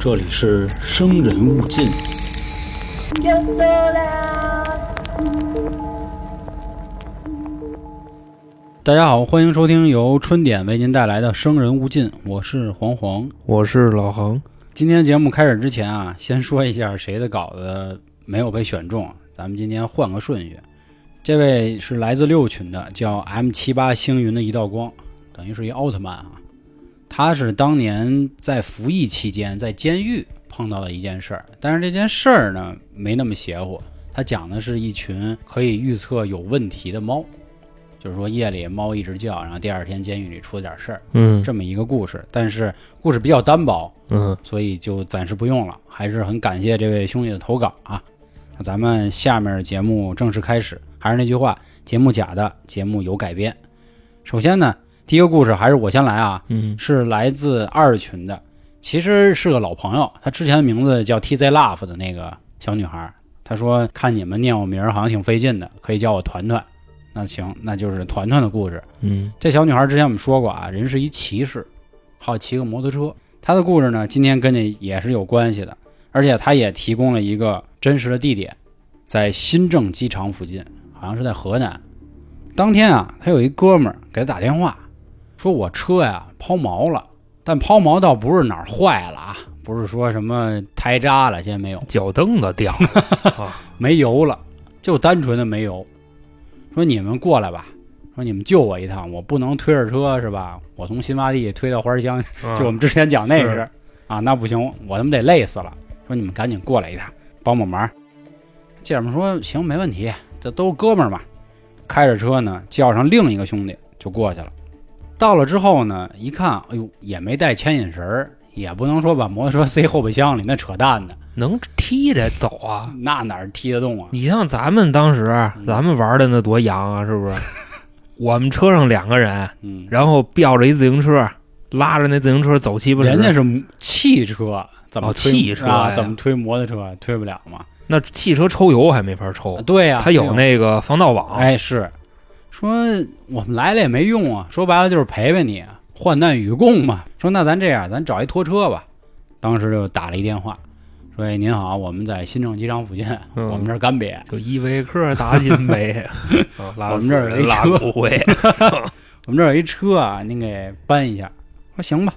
这里是生人勿近。大家好，欢迎收听由春点为您带来的《生人勿近》，我是黄黄。我是老恒，今天节目开始之前啊，先说一下谁的稿子没有被选中，咱们今天换个顺序。这位是来自六群的，叫 M 七八星云的一道光，等于是一奥特曼啊。他是当年在服役期间在监狱碰到的一件事儿，但是这件事儿呢没那么邪乎，他讲的是一群可以预测有问题的猫，就是说夜里猫一直叫，然后第二天监狱里出了点事儿，嗯这么一个故事。但是故事比较单薄，嗯，所以就暂时不用了。还是很感谢这位兄弟的投稿啊。那咱们下面节目正式开始，还是那句话，节目假的，节目有改编。首先呢，第一个故事还是我先来啊，嗯是来自二群的，其实是个老朋友，他之前的名字叫 TZ Love 的那个小女孩，她说看你们念我名儿好像挺费劲的，可以叫我团团。那行，那就是团团的故事。嗯这小女孩之前我们说过啊，人是一骑士，好骑个摩托车。她的故事呢，今天跟你也是有关系的，而且她也提供了一个真实的地点，在新郑机场附近，好像是在河南。当天啊，她有一哥们儿给她打电话，说我车呀抛锚了，但抛锚倒不是哪儿坏了啊，不是说什么胎扎了，现在没有，脚蹬子掉了，没油了，就单纯的没油。说你们过来吧，说你们救我一趟，我不能推着车是吧？我从新发地推到花乡，就我们之前讲那是是啊，那不行，我他妈得累死了。说你们赶紧过来一趟，帮帮忙。姐们说行，没问题，这都是哥们儿嘛。开着车呢，叫上另一个兄弟就过去了。到了之后呢，一看，哎呦，也没带牵引绳儿，也不能说把摩托车塞后备箱里，那扯淡的，能踢着走啊！那哪儿踢得动啊？你像咱们当时嗯咱们玩的那多洋啊，是不是？我们车上两个人，嗯，然后吊着一自行车，拉着那自行车走七八十，人家是汽车，怎么哦推汽车怎么推摩托车？推不了嘛？那汽车抽油还没法抽啊，对呀、它有那个防盗网，哎是，说我们来了也没用啊，说白了就是陪陪你，患难与共嘛。说那咱这样，咱找一拖车吧。当时就打了一电话，说哎您好，我们在新郑机场附近，嗯我们这儿干瘪，就依维柯大金杯，我们这儿有一拉车 我们这儿有一车啊，您给搬一下。说行吧。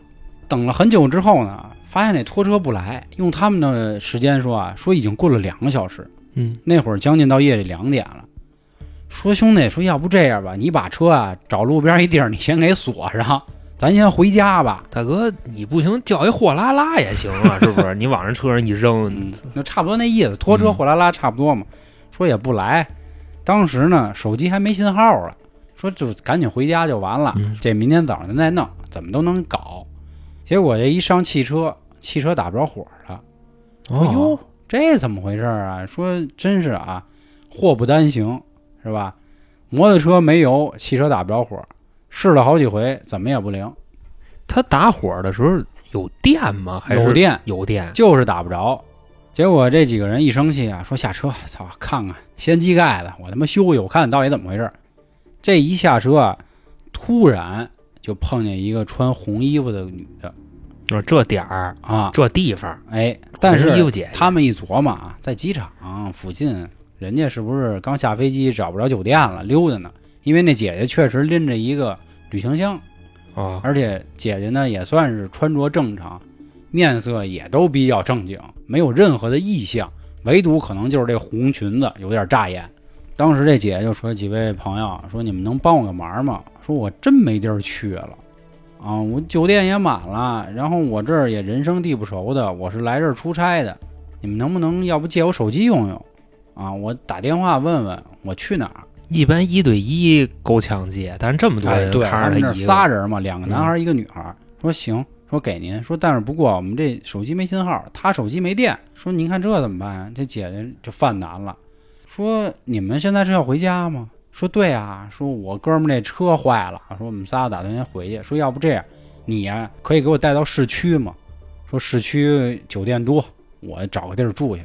等了很久之后呢，发现那拖车不来，用他们的时间说啊，说已经过了两个小时。嗯那会儿将近到夜里两点了，说兄弟，说要不这样吧，你把车啊找路边一地儿，你先给锁上，咱先回家吧。大哥，你不行叫一货拉拉也行啊，是不是？你往人车上一扔嗯，，那差不多那意思，拖车嗯货拉拉差不多嘛。说也不来，当时呢手机还没信号了，说就赶紧回家就完了，嗯这明天早上咱再弄，怎么都能搞。结果这一上汽车，汽车打不着火了。说哦哟，这怎么回事儿啊？说真是啊，祸不单行，是吧？摩托车没油，汽车打不着火，试了好几回，怎么也不灵，他打火的时候有电吗？还是有电有电？就是打不着。结果这几个人一生气啊，说下车，操，看看掀机盖子，我他妈修修，我看到底怎么回事。这一下车啊，突然就碰见一个穿红衣服的女的说，这点儿啊，这地方，哎，但是他们一琢磨啊，在机场附近，人家是不是刚下飞机找不着酒店了，溜达呢？因为那姐姐确实拎着一个旅行箱，啊，而且姐姐呢也算是穿着正常，面色也都比较正经，没有任何的异象，唯独可能就是这红裙子有点扎眼。当时这姐姐就说：“几位朋友，说你们能帮我个忙吗？说我真没地儿去了，啊，我酒店也满了，然后我这儿也人生地不熟的，我是来这儿出差的，你们能不能要不借我手机用用？啊，我打电话问问我去哪儿。一般一对一够呛接，但是这么多哎，人对，他们那儿看着他一个，仨人嘛，两个男孩儿一个女孩儿。说行，说给您，说但是不过我们这手机没信号，他手机没电。说您看这怎么办？这姐姐就犯难了，说你们现在是要回家吗？说对啊，说我哥们儿那车坏了，说我们仨打算先回去。说要不这样，你呀、可以给我带到市区吗？说市区酒店多，我找个地儿住去。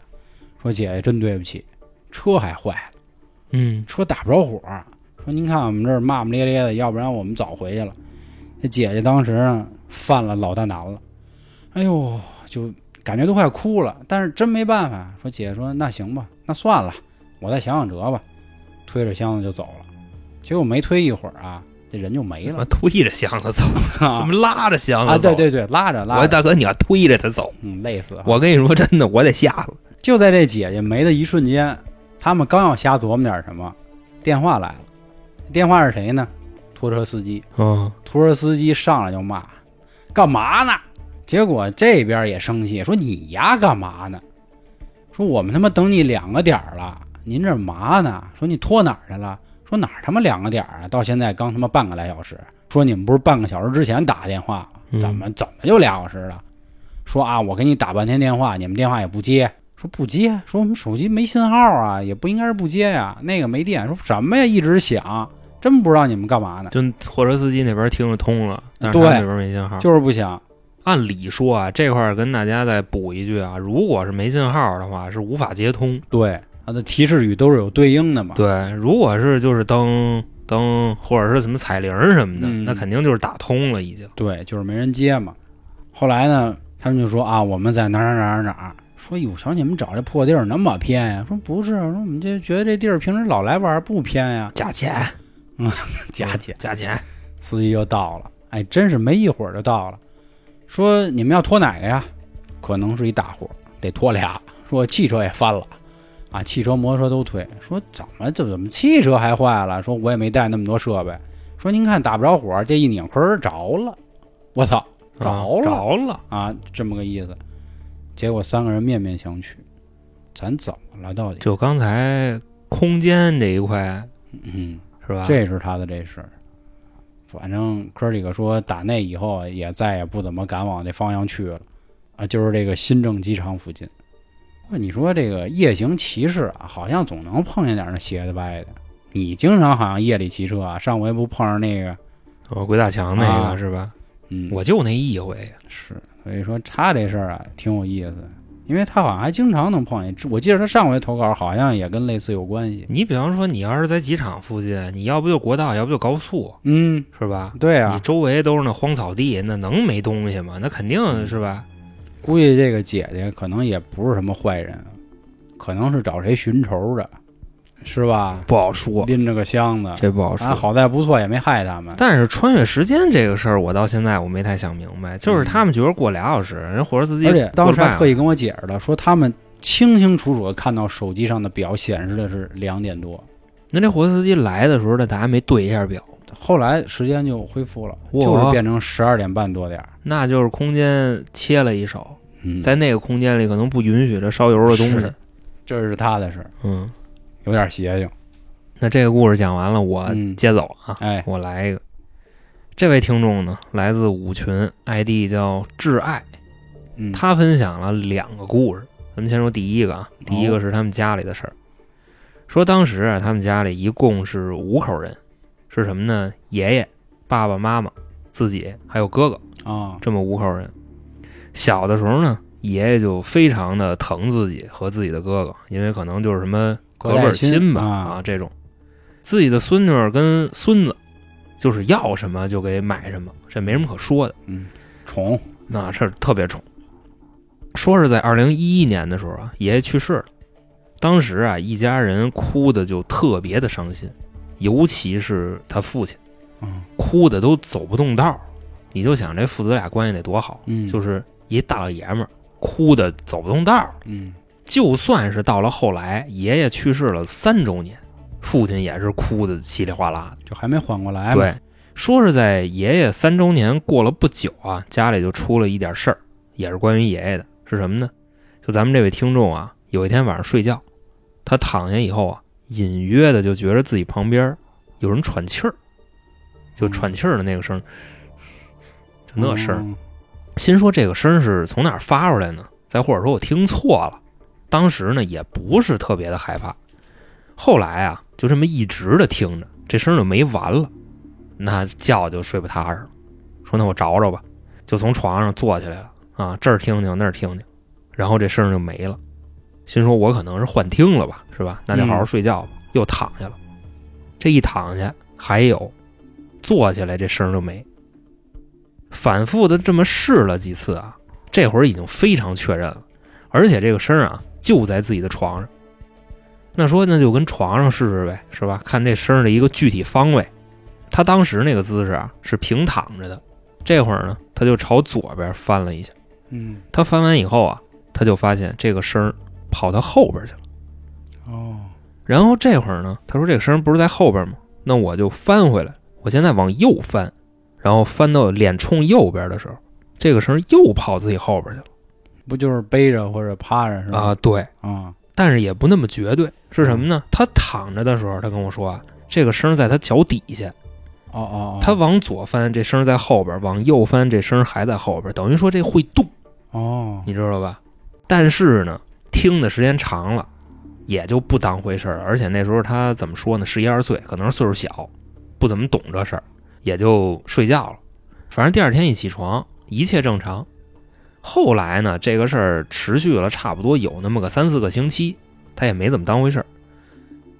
说姐姐真对不起，车还坏了。嗯，车打不着火，说您看我们这儿骂骂咧咧的，要不然我们早回去了。这姐姐当时呢犯了老大难了，哎呦，就感觉都快哭了，但是真没办法。说姐姐说那行吧，那算了，我再想想辙吧。推着箱子就走了，结果没推一会儿啊，这人就没了推着箱子走，怎啊么拉着箱子啊！对对对，拉着拉着，我说大哥，你要推着他走，嗯，累死了。我跟你说真的，我得吓死。就在这姐姐没的一瞬间，他们刚要瞎琢磨点什么，电话来了。电话是谁呢？拖车司机。嗯，拖车司机上来就骂：“干嘛呢？”结果这边也生气，说：“你呀干嘛呢？说我们他妈等你两个点儿了，您这嘛呢？说你拖哪儿去了？说哪儿他妈两个点儿啊？到现在刚他妈半个来小时。说你们不是半个小时之前打电话怎么怎么就俩小时了？说啊，我给你打半天电话，你们电话也不接。说不接，说我们手机没信号啊，也不应该是不接呀。那个没电，说什么呀？一直响，真不知道你们干嘛呢，就货车司机那边听着通了，但是对那边没信号。就是不响。按理说啊，这块儿跟大家再补一句啊，如果是没信号的话，是无法接通。对，它的提示语都是有对应的嘛。对，如果是就是灯灯或者是什么彩铃什么的，嗯那肯定就是打通了已经。对，就是没人接嘛。后来呢，他们就说啊，我们在哪儿哪儿哪儿哪儿。说哟，瞧你们找这破地儿那么偏呀？说不是，说我们这觉得这地儿平时老来玩不偏呀。加钱，嗯加钱，加钱。司机就到了，哎，真是没一会儿就到了。说你们要拖哪个呀？可能是一大伙儿，得拖俩。说汽车也翻了，啊，汽车、摩托车都推。说怎么就怎么汽车还坏了？说我也没带那么多设备。说您看打不着火，这一拧坤儿着了。我操！着啊了着了，啊，这么个意思。结果三个人面面相觑，咱怎么了？到底？就刚才空间这一块嗯，是吧？这是他的这事儿。反正哥几个说，打那以后啊也再也不怎么敢往这方向去了，啊，就是这个新郑机场附近。那你说这个夜行骑士啊，好像总能碰见点那斜的歪的。你经常好像夜里骑车啊，上回不碰上那个，哦，鬼打墙那个、啊是吧？嗯，我就那一回，是，所以说他这事儿啊挺有意思，因为他好像还经常能碰见。我记得他上回投稿好像也跟类似有关系。你比方说，你要是在机场附近，你要不就国道，要不就高速，嗯，是吧？对啊你，周围都是那荒草地，那能没东西吗？那肯嗯定是吧？估计这个姐姐可能也不是什么坏人，可能是找谁寻仇的，是吧？不好说，拎着个箱子，这不好啊，好在不错，也没害他们。但是穿越时间这个事儿，我到现在我没太想明白，就是他们觉得过俩小时，人火车司机而且当时还特意跟我解释了，说他们清清楚楚的看到手机上的表显示的是两点多，那这火车司机来的时候，那咱还没对一下表，后来时间就恢复了，就是变成十二点半多点儿。那就是空间切了一手，嗯，在那个空间里可能不允许这烧油的东西。这是他的事儿，嗯，有点邪性。那这个故事讲完了，我嗯接走啊，哎，我来一个。这位听众呢，来自五群，ID 叫挚爱，嗯，他分享了两个故事。咱们先说第一个啊，第一个是他们家里的事儿。说当时啊，他们家里一共是五口人，是什么呢？爷爷、爸爸妈妈、自己还有哥哥，啊，这么五口人。小的时候呢，爷爷就非常的疼自己和自己的哥哥，因为可能就是什么隔辈儿亲吧啊啊这种。自己的孙女儿跟孙子，就是要什么就给买什么，这没什么可说的。嗯，宠，那是特别宠。说是在二零一一年的时候啊，爷爷去世了，当时啊，一家人哭的就特别的伤心，尤其是他父亲，嗯哭的都走不动道儿。你就想这父子俩关系得多好，嗯，就是一大老爷们儿哭的走不动道儿。嗯就算是到了后来，爷爷去世了三周年，父亲也是哭的稀里哗啦的。就还没缓过来嘛。对，说是在爷爷三周年过了不久啊，家里就出了一点事儿，也是关于爷爷的，是什么呢？就咱们这位听众啊，有一天晚上睡觉，他躺下以后啊，隐约的就觉得自己旁边有人喘气儿，就喘气儿的那个声儿，就那声心说这个声儿是从哪儿发出来呢？再或者说我听错了，当时呢也不是特别的害怕。后来啊，就这么一直的听着，这声就没完了，那觉就睡不踏实了。说那我找找吧，就从床上坐起来了啊，这儿听听那儿听听，然后这声就没了。心说我可能是幻听了吧，是吧？那就好好睡觉吧。又躺下了，这一躺下还有，坐起来这声就没。反复的这么试了几次啊，这会儿已经非常确认了，而且这个声啊就在自己的床上。那说那就跟床上试试呗，是吧？看这声儿的一个具体方位。他当时那个姿势啊是平躺着的，这会儿呢他就朝左边翻了一下。嗯，他翻完以后啊，他就发现这个声儿跑到后边去了。哦，然后这会儿呢，他说这个声儿不是在后边吗？那我就翻回来，我现在往右翻，然后翻到脸冲右边的时候，这个声儿又跑自己后边去了。不就是背着或者趴着是吧？啊，对，啊，但是也不那么绝对，是什么呢？他躺着的时候，他跟我说啊，这个声儿在他脚底下，哦哦哦，他往左翻，这声儿在后边；往右翻，这声儿还在后边，等于说这会动，哦，你知道吧？但是呢，听的时间长了，也就不当回事儿了。而且那时候他怎么说呢？十一二岁，可能是岁数小，不怎么懂这事儿，也就睡觉了。反正第二天一起床，一切正常。后来呢，这个事儿持续了差不多有那么个三四个星期，他也没怎么当回事儿。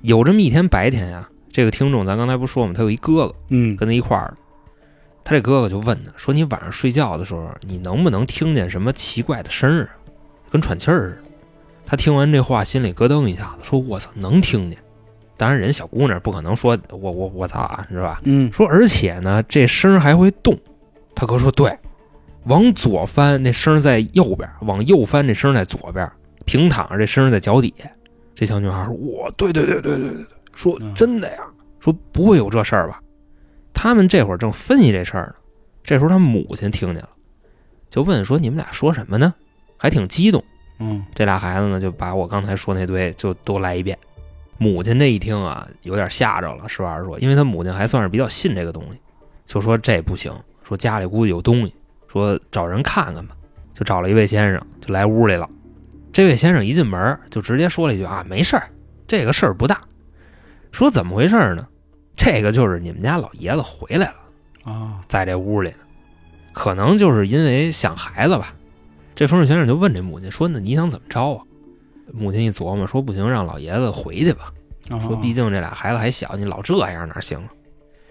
有这么一天白天呀，这个听众咱刚才不说吗？他有一哥哥嗯，跟他一块儿，他这哥哥就问他说：“你晚上睡觉的时候，你能不能听见什么奇怪的声儿啊？跟喘气儿似的。”他听完这话，心里咯噔一下子，说：“我操，能听见！”当然，人小姑娘不可能说“我我我操啊”，是吧？嗯，说而且呢，这声儿还会动。他哥说：“对，往左翻那声在右边，往右翻这声在左边，平躺着这声在脚底下。”这小女孩说：“我对对对对对对对，说嗯真的呀，说不会有这事儿吧？”他们这会儿正分析这事儿呢，这时候他母亲听见了，就问说：“你们俩说什么呢？”还挺激动。嗯，这俩孩子呢，就把我刚才说那堆就都来一遍。母亲这一听啊，有点吓着了。实话实说，因为他母亲还算是比较信这个东西，就说这不行，说家里估计有东西，说找人看看吧。就找了一位先生，就来屋里了。这位先生一进门就直接说了一句啊，没事儿，这个事儿不大。说怎么回事呢？这个就是你们家老爷子回来了。啊，在这屋里呢，可能就是因为想孩子吧。这风水先生就问这母亲说：“那你想怎么着啊？”母亲一琢磨说：“不行，让老爷子回去吧。哦说毕竟这俩孩子还小，你老这样哪行啊？”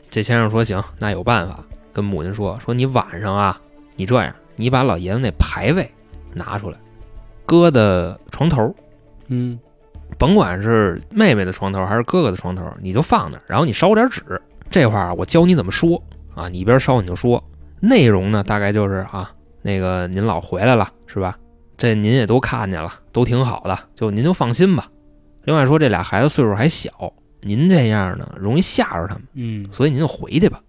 这先生说：“行，那有办法。”跟母亲说：“说你晚上啊，你这样，你把老爷子那牌位拿出来，搁在床头，嗯，甭管是妹妹的床头还是哥哥的床头，你就放那儿，然后你烧点纸。这块儿我教你怎么说啊，你一边烧你就说。内容呢，大概就是啊，那个您老回来了是吧？这您也都看见了，都挺好的，就您就放心吧。另外说，这俩孩子岁数还小，您这样呢容易吓着他们，嗯，所以您就回去吧。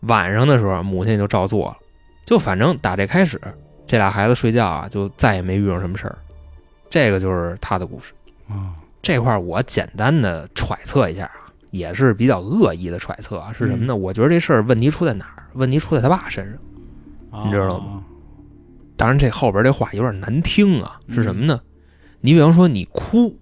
晚上的时候，母亲就照做了，就反正打这开始，这俩孩子睡觉啊，就再也没遇上什么事儿。这个就是他的故事。啊，这块儿我简单的揣测一下啊，也是比较恶意的揣测啊，是什么呢？我觉得这事儿问题出在哪儿？问题出在他爸身上。你知道吗？当然，这后边这话有点难听啊，嗯是什么呢？你比方说你哭，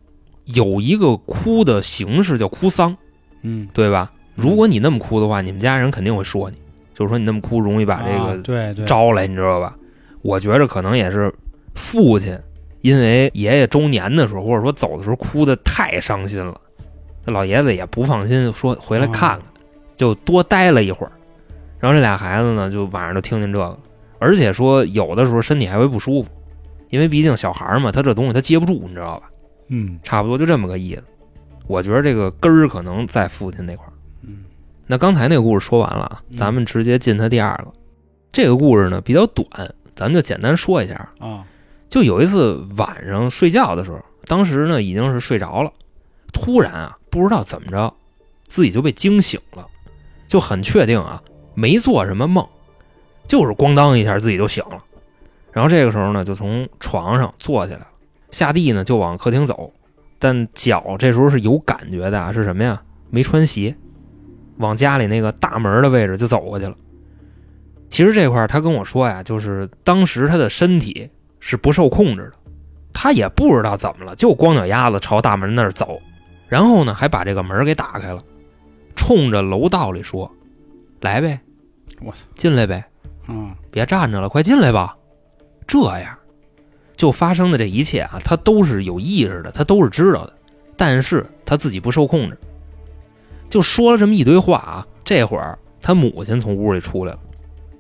有一个哭的形式叫哭丧，嗯，对吧？如果你那么哭的话，你们家人肯定会说你，就是说你那么哭容易把这啊个招来，你知道吧？我觉着可能也是父亲因为爷爷周年的时候，或者说走的时候哭的太伤心了，这老爷子也不放心，说回来看看，就多待了一会儿。然后这俩孩子呢，就晚上就听见这个，而且说有的时候身体还会不舒服，因为毕竟小孩嘛，他这东西他接不住，你知道吧？嗯差不多就这么个意思。我觉得这个根儿可能在父亲那块儿。嗯那刚才那个故事说完了啊，嗯咱们直接进他第二个。这个故事呢比较短，咱们就简单说一下。啊就有一次晚上睡觉的时候，当时呢已经是睡着了，突然啊不知道怎么着，自己就被惊醒了，就很确定啊没做什么梦，就是咣当一下自己就醒了。然后这个时候呢就从床上坐起来了，下地呢就往客厅走，但脚这时候是有感觉的啊，是什么呀？没穿鞋，往家里那个大门的位置就走过去了。其实这块儿他跟我说呀，就是当时他的身体是不受控制的，他也不知道怎么了，就光脚丫子朝大门那儿走，然后呢还把这个门给打开了，冲着楼道里说：“来呗，我操进来呗，嗯别站着了，快进来吧。”这样，就发生的这一切啊，他都是有意识的，他都是知道的，但是他自己不受控制，就说了这么一堆话啊。这会儿他母亲从屋里出来了，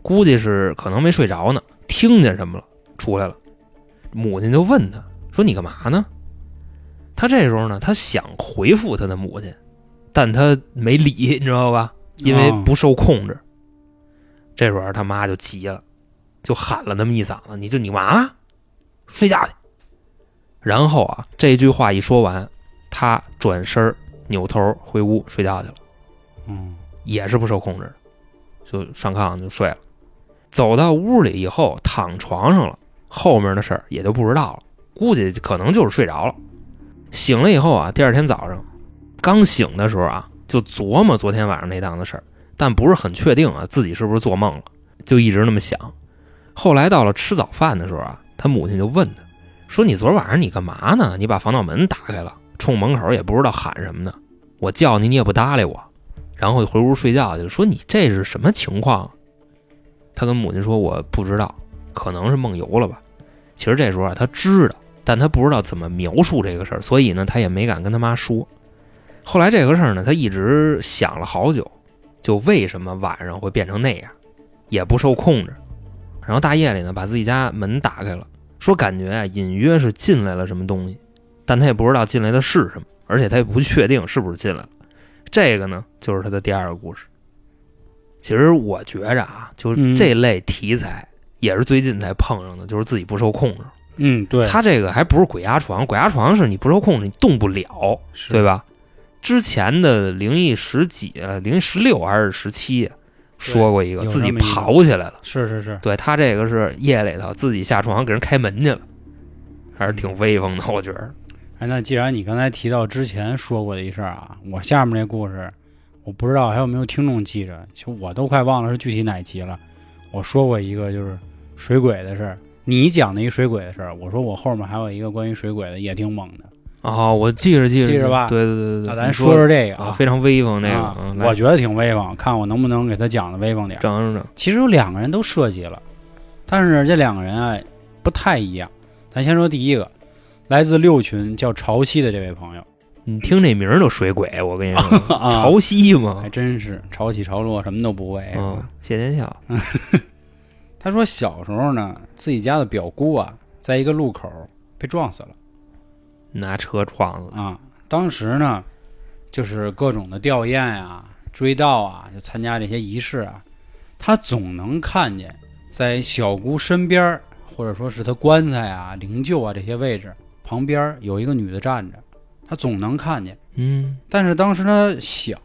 估计是可能没睡着呢，听见什么了，出来了，母亲就问他说：“你干嘛呢？”他这时候呢，他想回复他的母亲，但他没理，你知道吧？因为哦不受控制。这时候他妈就急了，就喊了那么一嗓子：“你就你干嘛？睡觉去！”然后啊，这句话一说完，他转身儿扭头回屋睡觉去了。嗯也是不受控制的，就上炕就睡了。走到屋里以后，躺床上了，后面的事儿也就不知道了，估计可能就是睡着了。醒了以后啊，第二天早上刚醒的时候啊，就琢磨昨天晚上那档子事儿，但不是很确定啊自己是不是做梦了，就一直那么想。后来到了吃早饭的时候啊，他母亲就问他说：“你昨晚上你干嘛呢？你把防盗门打开了，冲门口也不知道喊什么呢，我叫你你也不搭理我。”然后回屋睡觉去了。说你这是什么情况？他跟母亲说我不知道，可能是梦游了吧。其实这时候啊，他知道，但他不知道怎么描述这个事儿，所以呢，他也没敢跟他妈说。后来这个事儿呢，他一直想了好久，就为什么晚上会变成那样，也不受控制。然后大夜里呢，把自己家门打开了，说感觉啊，隐约是进来了什么东西，但他也不知道进来的是什么，而且他也不确定是不是进来了。这个呢，就是他的第二个故事。其实我觉着啊，就是这类题材也是最近才碰上的，就是自己不受控制。嗯，对，他这个还不是鬼压床，鬼压床是你不受控制，你动不了，对？吧？之前的灵异十几、呃灵异十六还是十七，说过一个自己跑起来了。是是是，对他这个是夜里头自己下床给人开门去了，还是挺威风的，我觉得。哎，那既然你刚才提到之前说过的一事儿啊，我下面这故事，我不知道还有没有听众记着，其实我都快忘了是具体哪集了。我说过一个就是水鬼的事儿，你讲的一水鬼的事儿，我说我后面还有一个关于水鬼的，也挺猛的。哦，我记着记着记着吧对对对对对，那咱说说这个啊，非常威风那个，我觉得挺威风，看我能不能给他讲的威风点儿。整整。其实有两个人都涉及了，但是这两个人啊不太一样。咱先说第一个，来自六群叫潮汐的这位朋友，你听这名儿就水鬼，我跟你说，啊。潮汐嘛还，真是潮起潮落，什么都不会。是吧嗯，谢天笑，他说小时候呢，自己家的表姑啊，在一个路口被撞死了。拿车撞死的，啊。当时呢，就是各种的吊唁啊、追悼啊，就参加这些仪式啊，他总能看见在小姑身边儿，或者说是他棺材啊、灵柩啊这些位置旁边有一个女的站着，他总能看见。嗯，但是当时他小，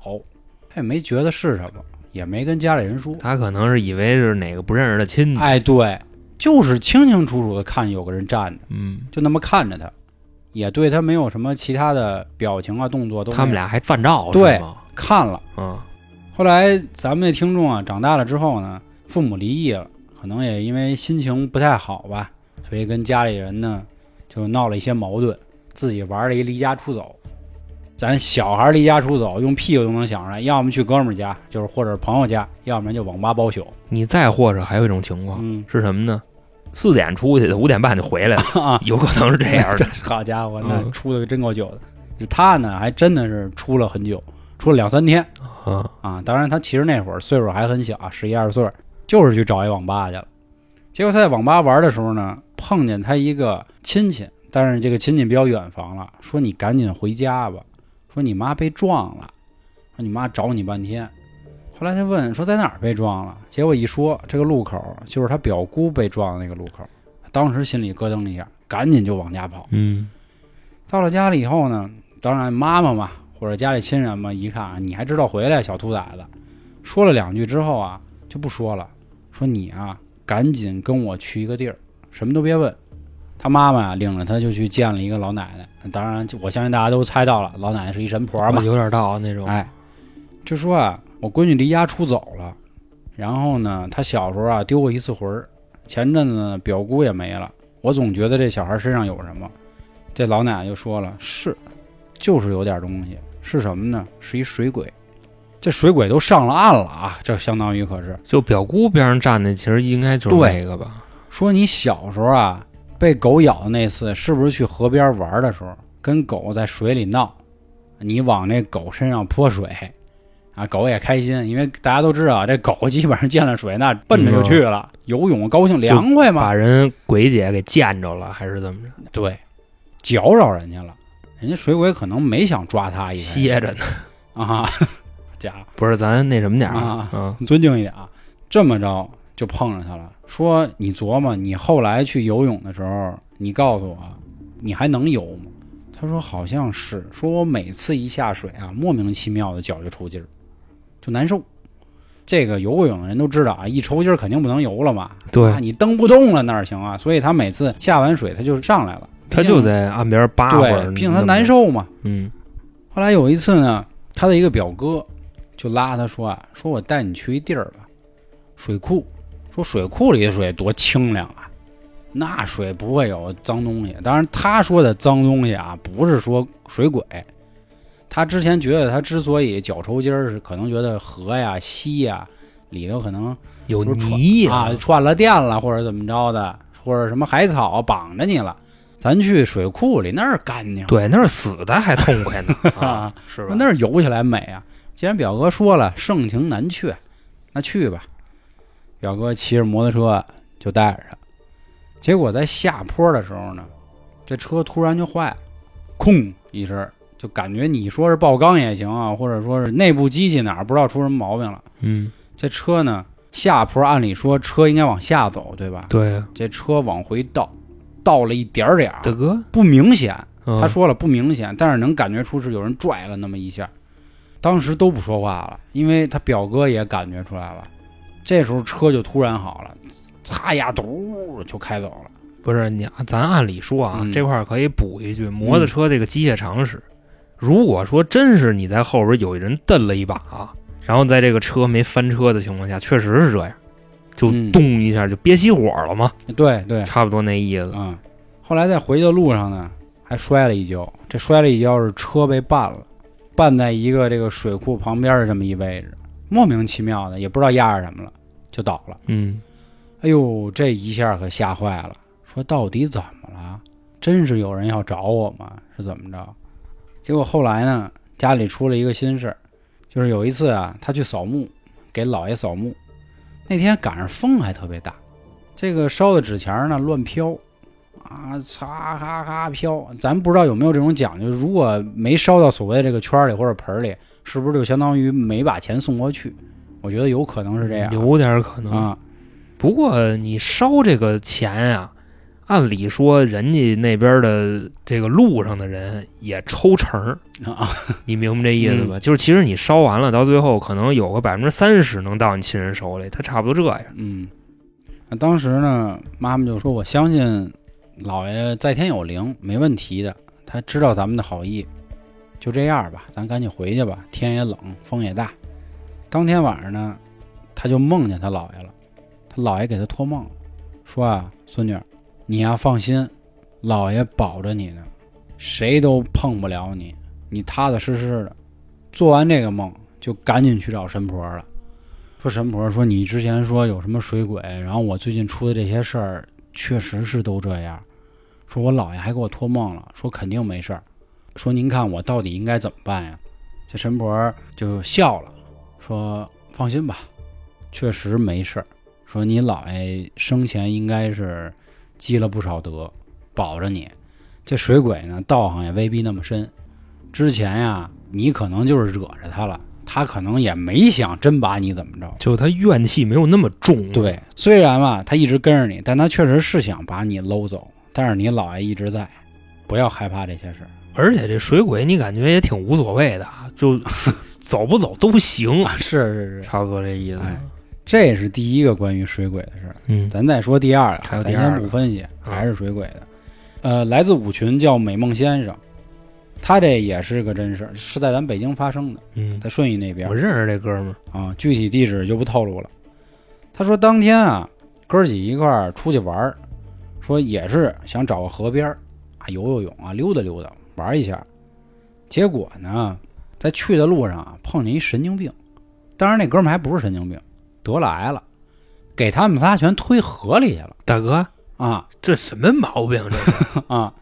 他也没觉得是什么，也没跟家里人说。他可能是以为是哪个不认识的亲戚，哎，对，就是清清楚楚的看有个人站着，嗯，就那么看着他，也对他没有什么其他的表情啊、动作都。他们俩还犯照对？看了。嗯，后来咱们那听众啊，长大了之后呢，父母离异了，可能也因为心情不太好吧，所以跟家里人呢就闹了一些矛盾，自己玩了一离家出走。咱小孩离家出走，用屁股都能想出来，要么去哥们儿家，就是或者朋友家，要不然就网吧包宿。你再或者还有一种情况嗯是什么呢？四点出去的，五点半就回来了，啊，有可能是这样的。好家伙，那嗯出的真够久的。他呢，还真的是出了很久，出了两三天嗯，啊。当然，他其实那会儿岁数还很小，十一二岁，就是去找一网吧去了。结果他在网吧玩的时候呢，碰见他一个亲戚，但是这个亲戚比较远房了，说你赶紧回家吧，说你妈被撞了，说你妈找你半天。后来他问说在哪儿被撞了，结果一说这个路口就是他表姑被撞的那个路口，当时心里咯噔一下，赶紧就往家跑。嗯，到了家里以后呢，当然妈妈嘛，或者家里亲人嘛，一看啊你还知道回来，小兔崽子，说了两句之后啊，就不说了，说你啊，赶紧跟我去一个地儿，什么都别问。他妈妈啊，领着他就去见了一个老奶奶，当然，我相信大家都猜到了，老奶奶是一神婆嘛。有点道那种。哎，就说啊，我闺女离家出走了，然后呢，她小时候啊丢过一次魂儿，前阵子呢表姑也没了，我总觉得这小孩身上有什么。这老奶奶就说了，是，就是有点东西，是什么呢？是一水鬼。这水鬼都上了岸了啊，这相当于可是就表姑边上站的，其实应该就是对那个吧？说你小时候啊被狗咬的那次，是不是去河边玩的时候跟狗在水里闹，你往那狗身上泼水，啊，狗也开心，因为大家都知道啊这狗基本上见了水那奔着就去了，游泳高兴凉快嘛把，人鬼姐给见着了，还是怎么着？对，搅扰人家了，人家水鬼可能没想抓他一歇着呢。啊，假不是，咱那什么点儿啊嗯尊敬一点啊，这么着就碰上他了，说你琢磨，你后来去游泳的时候，你告诉我，你还能游吗？他说好像是，说我每次一下水啊，莫名其妙的脚就抽筋儿，就难受。这个游过泳的人都知道啊，一抽筋儿肯定不能游了嘛。对啊，你蹬不动了哪行啊？所以他每次下完水他就上来了，他就在岸边扒会儿，对，毕竟他难。受嘛。嗯后来有一次呢，他的一个表哥就拉他说啊，说我带你去一地儿吧，水库，说水库里的水多清凉啊，那水不会有脏东西。当然，他说的脏东西啊，不是说水鬼。他之前觉得他之所以脚抽筋儿，是可能觉得河呀、溪呀里头可能有泥啊串了电了，或者怎么着的，或者什么海草绑着你了。咱去水库里那儿干净，对，那是死的还痛快呢，啊啊，是吧？那儿游起来美啊！既然表哥说了盛情难却，那去吧。表哥骑着摩托车就带着他，结果在下坡的时候呢，这车突然就坏了，空一声，就感觉你说是爆缸也行啊，或者说是内部机器哪儿不知道出什么毛病了。嗯，这车呢下坡，按理说车应该往下走，对吧？对呀，这车往回倒，倒了一点儿点儿，大哥，不明显。他他说了不明显，但是能感觉出是有人拽了那么一下。当时都不说话了，因为他表哥也感觉出来了。这时候车就突然好了，擦呀嘟就开走了。不是你，咱按理说啊，嗯这块儿可以补一句，摩托车这个机械常识，如果说真是你在后边有人蹬了一把啊，然后在这个车没翻车的情况下，确实是这样，就嗯动一下就憋熄火了嘛，对对，差不多那意思。嗯。后来在回去的路上呢，还摔了一跤。这摔了一跤是车被绊了，绊在一个这个水库旁边的这么一位置，莫名其妙的也不知道压着什么了，就倒了。嗯，哎呦，这一下可吓坏了，说到底怎么了？真是有人要找我吗？是怎么着？结果后来呢，家里出了一个心事儿，就是有一次啊，他去扫墓，给姥爷扫墓，那天赶上风还特别大，这个烧的纸钱呢乱飘，啊，擦哈哈飘。咱不知道有没有这种讲究，如果没烧到所谓的这个圈儿里或者盆里，是不是就相当于没把钱送过去？我觉得有可能是这样。有点可能。啊，不过你烧这个钱啊，按理说人家那边的这个路上的人也抽成儿，啊，你明白这意思嗯吧？就是其实你烧完了，到最后可能有个百分之三十能到你亲人手里，他差不多这样。嗯，那当时呢，妈妈就说：“我相信老爷在天有灵，没问题的。他知道咱们的好意，就这样吧，咱赶紧回去吧。天也冷，风也大。”当天晚上呢，他就梦见他姥爷了。他姥爷给他托梦了，说啊，孙女，你呀放心，姥爷保着你呢，谁都碰不了你，你踏踏实实的。做完这个梦，就赶紧去找神婆了。说神婆说你之前说有什么水鬼，然后我最近出的这些事儿，确实是都这样。说我姥爷还给我托梦了，说肯定没事儿。说您看我到底应该怎么办呀？这神婆就笑了，说放心吧，确实没事儿。说你姥爷生前应该是积了不少德，保着你。这水鬼呢，道行也未必那么深。之前呀，你可能就是惹着他了，他可能也没想真把你怎么着。就他怨气没有那么重。对，虽然吧，他一直跟着你，但他确实是想把你搂走。但是你姥爷一直在，不要害怕这些事儿而且这水鬼你感觉也挺无所谓的，啊，就 走不走都行，啊！是是是，差不多这意思。哎这是第一个关于水鬼的事儿。嗯，咱再说第二个，还有第二个先不分析，嗯还是水鬼的。呃，来自五群叫美梦先生，他这也是个真事儿，是在咱北京发生的，嗯，在顺义那边我认识这哥们儿。啊，具体地址就不透露了。他说当天啊，哥儿几一块儿出去玩儿，说也是想找个河边儿啊游游泳啊，溜达溜达玩一下。结果呢，在去的路上啊，碰见一神经病。当然那哥们儿还不是神经病，得了癌了，给他们仨全推河里去了大哥，啊这什么毛病？这是 啊！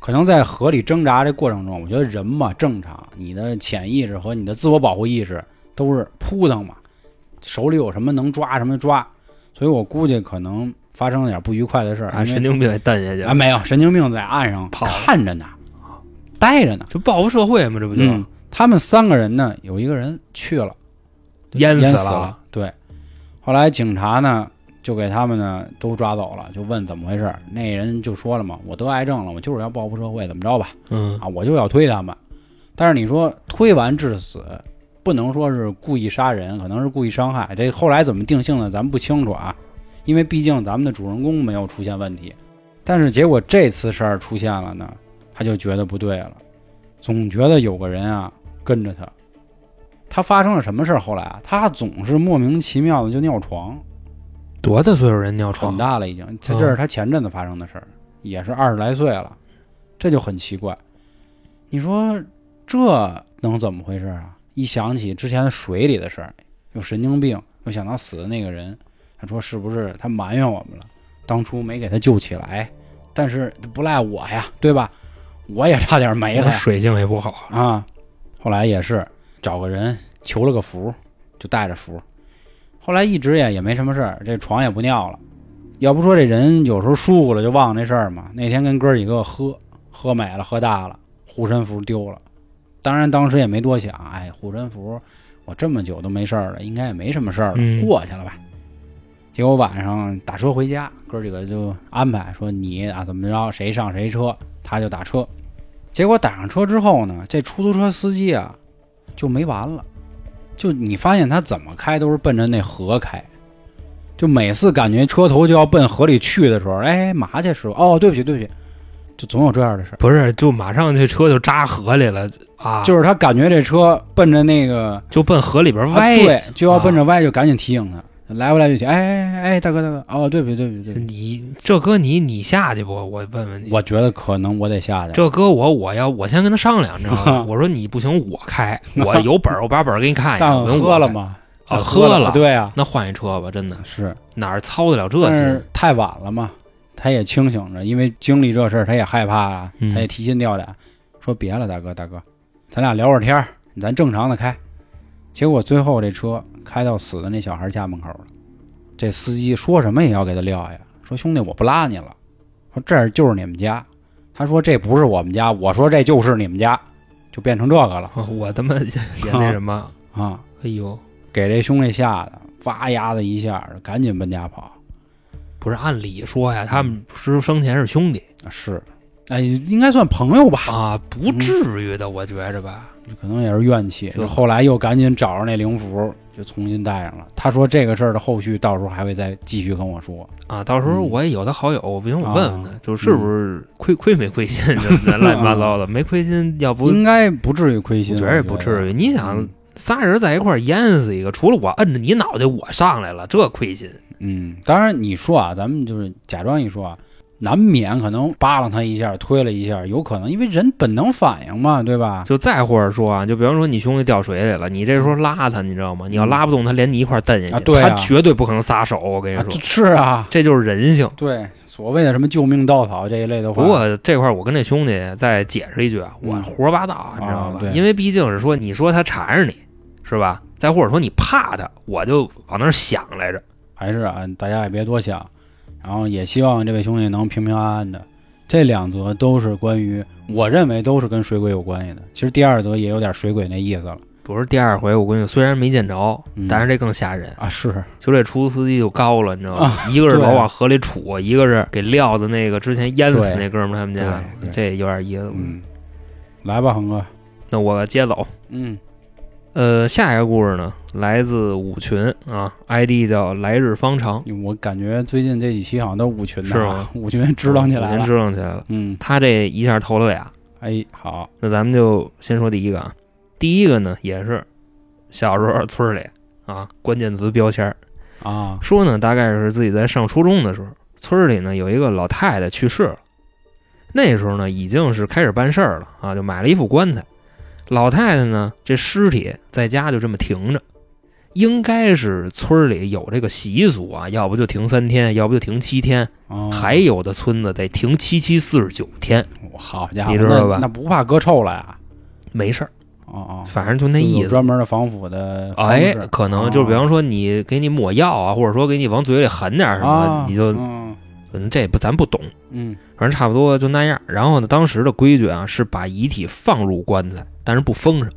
可能在河里挣扎这过程中，我觉得人嘛正常，你的潜意识和你的自我保护意识，都是扑腾嘛，手里有什么能抓什么抓，所以我估计可能发生了点不愉快的事儿。神经病给蹬下去啊，没有神经病在岸上跑看着呢，待着呢。这报复社会嘛，这不就嗯，他们三个人呢，有一个人去了，淹淹死死了？。对，后来警察呢就给他们呢都抓走了，就问怎么回事儿。那人就说了嘛，我得癌症了，我就是要报复社会，怎么着吧？嗯啊，我就要推他们。但是你说推完致死，不能说是故意杀人，可能是故意伤害。这后来怎么定性的，咱们不清楚啊，因为毕竟咱们的主人公没有出现问题。但是结果这次事儿出现了呢，他就觉得不对了，总觉得有个人啊跟着他。他发生了什么事儿？后来啊，他总是莫名其妙的就尿床，多大岁数人尿床很？大了已经。这这是他前阵子发生的事儿，也是二十来岁了，这就很奇怪。你说这能怎么回事啊？一想起之前水里的事儿，有神经病，又想到死的那个人，他说是不是他埋怨我们了？当初没给他救起来，但是不赖我呀，对吧？我也差点没了呀水性也不好。啊。后来也是找个人求了个符，就带着符。后来一直也也没什么事儿，这床也不尿了。要不说这人有时候疏忽了就忘这事儿嘛。那天跟哥几个喝，喝美了，喝大了，护身符丢了。当然当时也没多想，哎，护身符我这么久都没事儿了，应该也没什么事儿了，嗯过去了吧。结果晚上打车回家，哥几个就安排说你啊怎么着，谁上谁车，他就打车。结果打上车之后呢，这出租车司机啊就没完了，就你发现他怎么开都是奔着那河开，就每次感觉车头就要奔河里去的时候，哎，嘛去师傅？哦，对不起对不起，就总有这样的事儿。不是，就马上这车就扎河里了啊！就是他感觉这车奔着那个就奔河里边啊歪。对，就要奔着歪，就赶紧提醒他，来不来就行。哎哎哎，大哥大哥，哦，对不起对不起对不起，你这哥你你下去不？我问问你，我觉得可能我得下去。这哥我我要我先跟他商量，你知道吗？我说你不行，我开，我有本儿，我把本儿给你看一下。但我跟我开？喝了吗？啊，喝了。对啊，那换一车吧，真的是，哪儿操得了这心？太晚了嘛，他也清醒着，因为经历这事儿，他也害怕啊，嗯他也提心吊胆，说别了，大哥大哥，咱俩聊会儿天儿，咱正常的开。结果最后这车开到死的那小孩家门口了，这司机说什么也要给他撂下，说兄弟我不拉你了，说这儿就是你们家，他说这不是我们家，我说这就是你们家，就变成这个了。啊我他妈也也那什么，啊，哎呦，给这兄弟吓得哇呀的一下，赶紧奔家跑。不是按理说呀，他们是生前是兄弟。是，哎，应该算朋友吧，啊，不至于的，我觉着吧。可能也是怨气。就后来又赶紧找着那灵符，就重新戴上了。他说这个事儿的后续，到时候还会再继续跟我说。啊，到时候嗯我也有他好友，我不行，我问问他啊，就是不是亏亏没亏心，乱七八糟的，没亏心，要不应该不至于亏心，我觉得也不至于。你想嗯，仨人在一块儿淹死一个，除了我摁着你脑袋，我上来了，这亏心。嗯，当然你说啊，咱们就是假装一说啊，难免可能扒拉他一下，推了一下，有可能因为人本能反应嘛，对吧？就再或者说啊，就比方说你兄弟掉水里了，你这时候拉他，你知道吗？你要拉不动他，连你一块儿蹬下去，啊对啊他绝对不可能撒手。我跟你啊，说，这是啊，这就是人性。对，所谓的什么救命稻草这一类的话，不过这块儿我跟这兄弟再解释一句啊，我嗯胡说八道，你知道吧？啊因为毕竟是说，你说他缠着你，是吧？再或者说你怕他，我就往那儿想来着。还是啊，大家也别多想，然后也希望这位兄弟能平平安安的。这两则都是关于，我认为都是跟水鬼有关系的。其实第二则也有点水鬼那意思了不是第二回，我估计，虽然没见着，嗯但是这更吓人。啊，是就这出租司机就高了，你知道吗？啊 一个是老往河里杵，一个是给撂的那个之前淹死那哥们儿他们家，这有点意思。嗯，来吧，恒哥，那我接走。嗯呃，下一个故事呢，来自五群啊，ID 叫来日方长，我感觉最近这几期好像都五群的啊，是吗五群支棱起来五群了，支棱起来了。嗯，他这一下投了俩，哎，好，那咱们就先说第一个啊。第一个呢，也是小时候村里啊，关键词标签儿啊，说呢，大概是自己在上初中的时候，村里呢有一个老太太去世了。那时候呢，已经是开始办事儿了啊，就买了一副棺材。老太太呢，这尸体在家就这么停着，应该是村里有这个习俗啊，要不就停三天，要不就停七天，哦。还有的村子得停七七四十九天，好家伙，你知道吧？那那不怕搁臭了呀？没事儿。哦哦，反正就那意思。专门的防腐的方哎，可能就比方说你给你抹药啊，或者说给你往嘴里含点什么，啊你就这不咱不懂，嗯反正差不多就那样。然后呢，当时的规矩啊是把遗体放入棺材，但是不封上，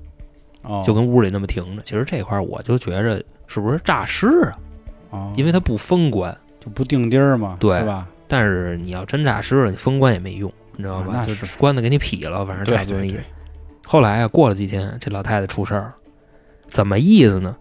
哦，就跟屋里那么停着。其实这块儿我就觉着是不是诈尸啊？哦因为它不封棺，就不定钉儿嘛，对吧？但是你要真诈尸了，你封棺也没用，你知道吧？啊就是棺材给你劈了，反正对差不多那意思对对。，后来啊，过了几天，这老太太出事儿了，怎么意思呢？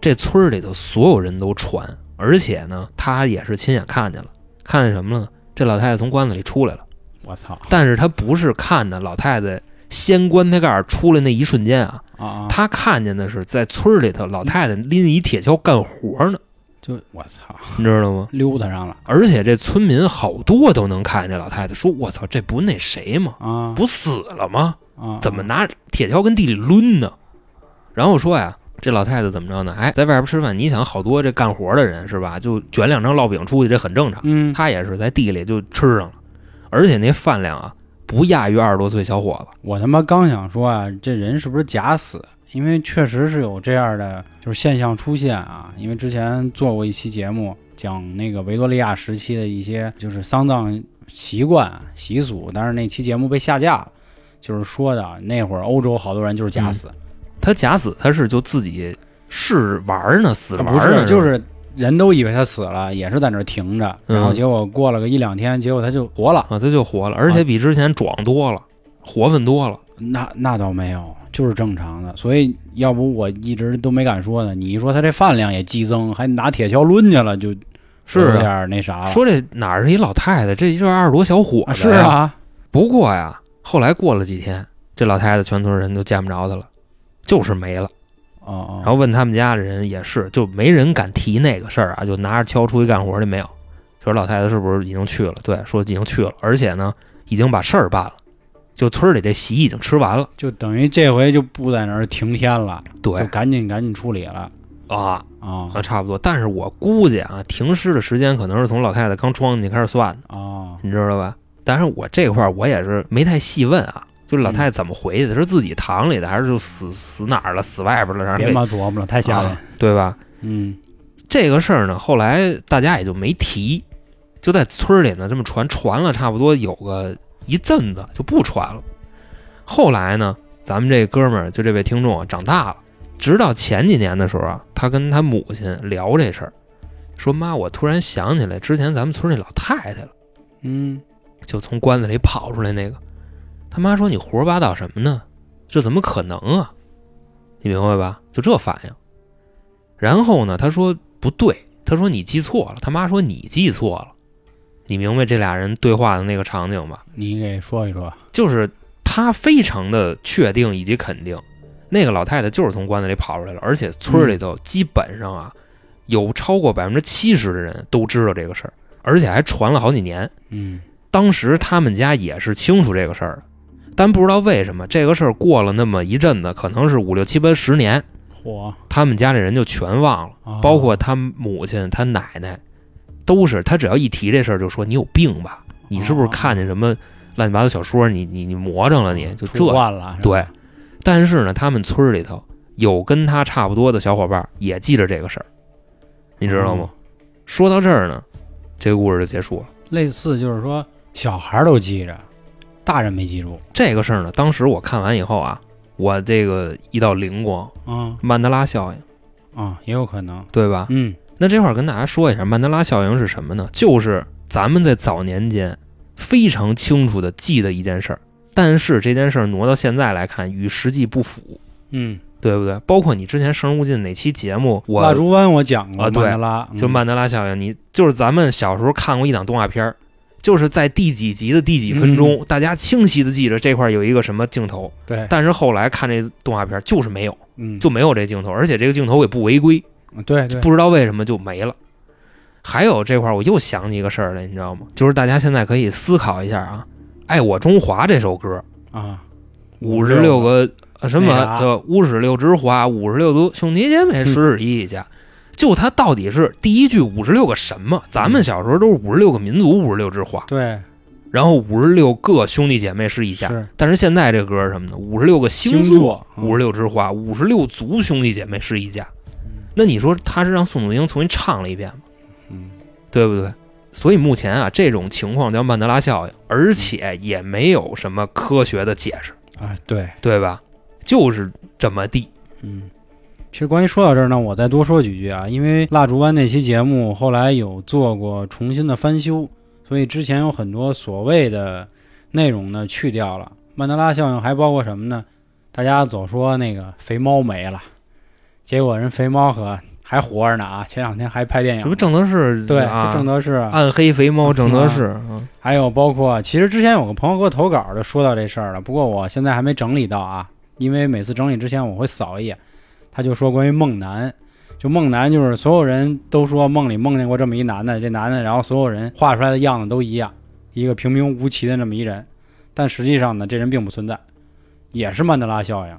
这村里头所有人都传，而且呢，她也是亲眼看见了，看见什么了呢？这老太太从棺材里出来了，我操但是她不是看的老太太掀棺材盖儿出来那一瞬间啊，啊啊！她看见的是在村儿里头老太太拎一铁锹干活呢，就我操，你知道吗？溜达上了而且这村民好多都能看见这老太太，说：“我操，这不那谁吗？啊不死了吗？啊！怎么拿铁锹跟地里抡呢？”然后说呀，这老太太怎么着呢？哎，在外边吃饭，你想好多这干活的人是吧？就卷两张烙饼出去，这很正常。嗯，她也是在地里就吃上了，而且那饭量啊，不亚于二十多岁小伙子。我他妈刚想说啊，这人是不是假死？因为确实是有这样的就是现象出现啊。因为之前做过一期节目，讲那个维多利亚时期的一些就是丧葬习惯习俗，但是那期节目被下架了。就是说的那会儿欧洲好多人就是假死，他假死，他是就自己是玩儿呢，死着玩不是就是人都以为他死了，也是在那儿停着，嗯然后结果过了个一两天，结果他就活了。啊，他就活了，而且比之前壮多了，活分多了。那那倒没有，就是正常的。所以要不我一直都没敢说呢。你一说他这饭量也激增，还拿铁锹抡去了，就是有啊，点那啥了。说这哪是一老太太，这就是二十多小伙啊子呀。是啊，不过呀，后来过了几天，这老太太全村人都见不着她了，就是没了。然后问他们家的人也是，就没人敢提那个事儿啊，就拿着锹出去干活去没有。就说老太太是不是已经去了？对，说已经去了，而且呢，已经把事儿办了，就村里这席已经吃完了。就等于这回就不在那儿停天了，对就赶紧赶紧处理了啊啊啊，差不多。但是我估计啊，停尸的时间可能是从老太太刚装进去开始算的，哦你知道吧？但是我这块儿我也是没太细问啊，就是老太太怎么回去的？是自己堂里的，还是就死死哪儿了？死外边了？让人别给妈琢磨了，太吓人。啊对吧？嗯这个事儿呢，后来大家也就没提，就在村里呢这么传，传了差不多有个一阵子就不传了。后来呢，咱们这哥们儿就这位听众啊长大了，直到前几年的时候啊，他跟他母亲聊这事儿，说妈，我突然想起来之前咱们村那老太太了，嗯，就从棺材里跑出来那个。他妈说你胡说八道什么呢？这怎么可能啊？你明白吧？就这反应。然后呢，他说不对，他说你记错了。他妈说你记错了。你明白这俩人对话的那个场景吧？你给说一说。就是他非常的确定以及肯定，那个老太太就是从棺材里跑出来了，而且村里头基本上啊，有超过百分之七十的人都知道这个事儿，而且还传了好几年。嗯当时他们家也是清楚这个事儿的，但不知道为什么这个事儿过了那么一阵子，可能是五六七八十年，嚯，他们家里人就全忘了，啊包括他母亲、他奶奶，都是他只要一提这事儿就说你有病吧，你是不是看见什么乱七八糟小说，你你你魔怔了你就这了，对，但是呢，他们村里头有跟他差不多的小伙伴儿也记着这个事儿，你知道吗？哦说到这儿呢，这个故事就结束了。类似就是说小孩儿都记着，大人没记住。这个事儿呢，当时我看完以后啊，我这个一道灵光，啊曼德拉效应，啊，也有可能。对吧？嗯那这块儿跟大家说一下，曼德拉效应是什么呢？就是咱们在早年间非常清楚的记得一件事儿，但是这件事儿挪到现在来看，与实际不符，嗯，对不对？包括你之前《生人勿近》哪期节目，我蜡烛湾我讲过啊对曼德拉，嗯就曼德拉效应，你就是咱们小时候看过一档动画片儿，就是在第几集的第几分钟，大家清晰的记着这块有一个什么镜头，对，但是后来看这动画片就是没有，嗯，就没有这镜头，而且这个镜头也不违规，对对，不知道为什么就没了。还有这块儿我又想起一个事儿来，你知道吗？就是大家现在可以思考一下啊，《爱我中华》这首歌，啊，五十六个呃什么那啥叫五十六枝花，五十六族兄弟姐妹 十一家。就它到底是第一句五十六个什么？咱们小时候都是五十六个民族，五十六枝花。对，然后五十六个兄弟姐妹是一家。是但是现在这歌是什么呢？五十六个星星座嗯五十六枝花，五十六族兄弟姐妹是一家。那你说他是让宋祖英重新唱了一遍吗？嗯对不对？所以目前啊，这种情况叫曼德拉效应，而且也没有什么科学的解释，啊，对，对吧？就是这么地。嗯。其实关于说到这儿呢，我再多说几句啊，因为蜡烛湾那期节目后来有做过重新的翻修，所以之前有很多所谓的内容呢去掉了。曼德拉效应还包括什么呢？大家总说那个肥猫没了，结果人肥猫可还活着呢啊！前两天还拍电影，这不郑德士对，啊是郑德士啊。暗黑肥猫郑德士，嗯还有包括，其实之前有个朋友给我投稿就说到这事儿了，不过我现在还没整理到啊，因为每次整理之前我会扫一眼。他就说关于梦男，就梦男就是所有人都说梦里梦见过这么一男的，这男的，然后所有人画出来的样子都一样，一个平平无奇的那么一人，但实际上呢，这人并不存在，也是曼德拉效应。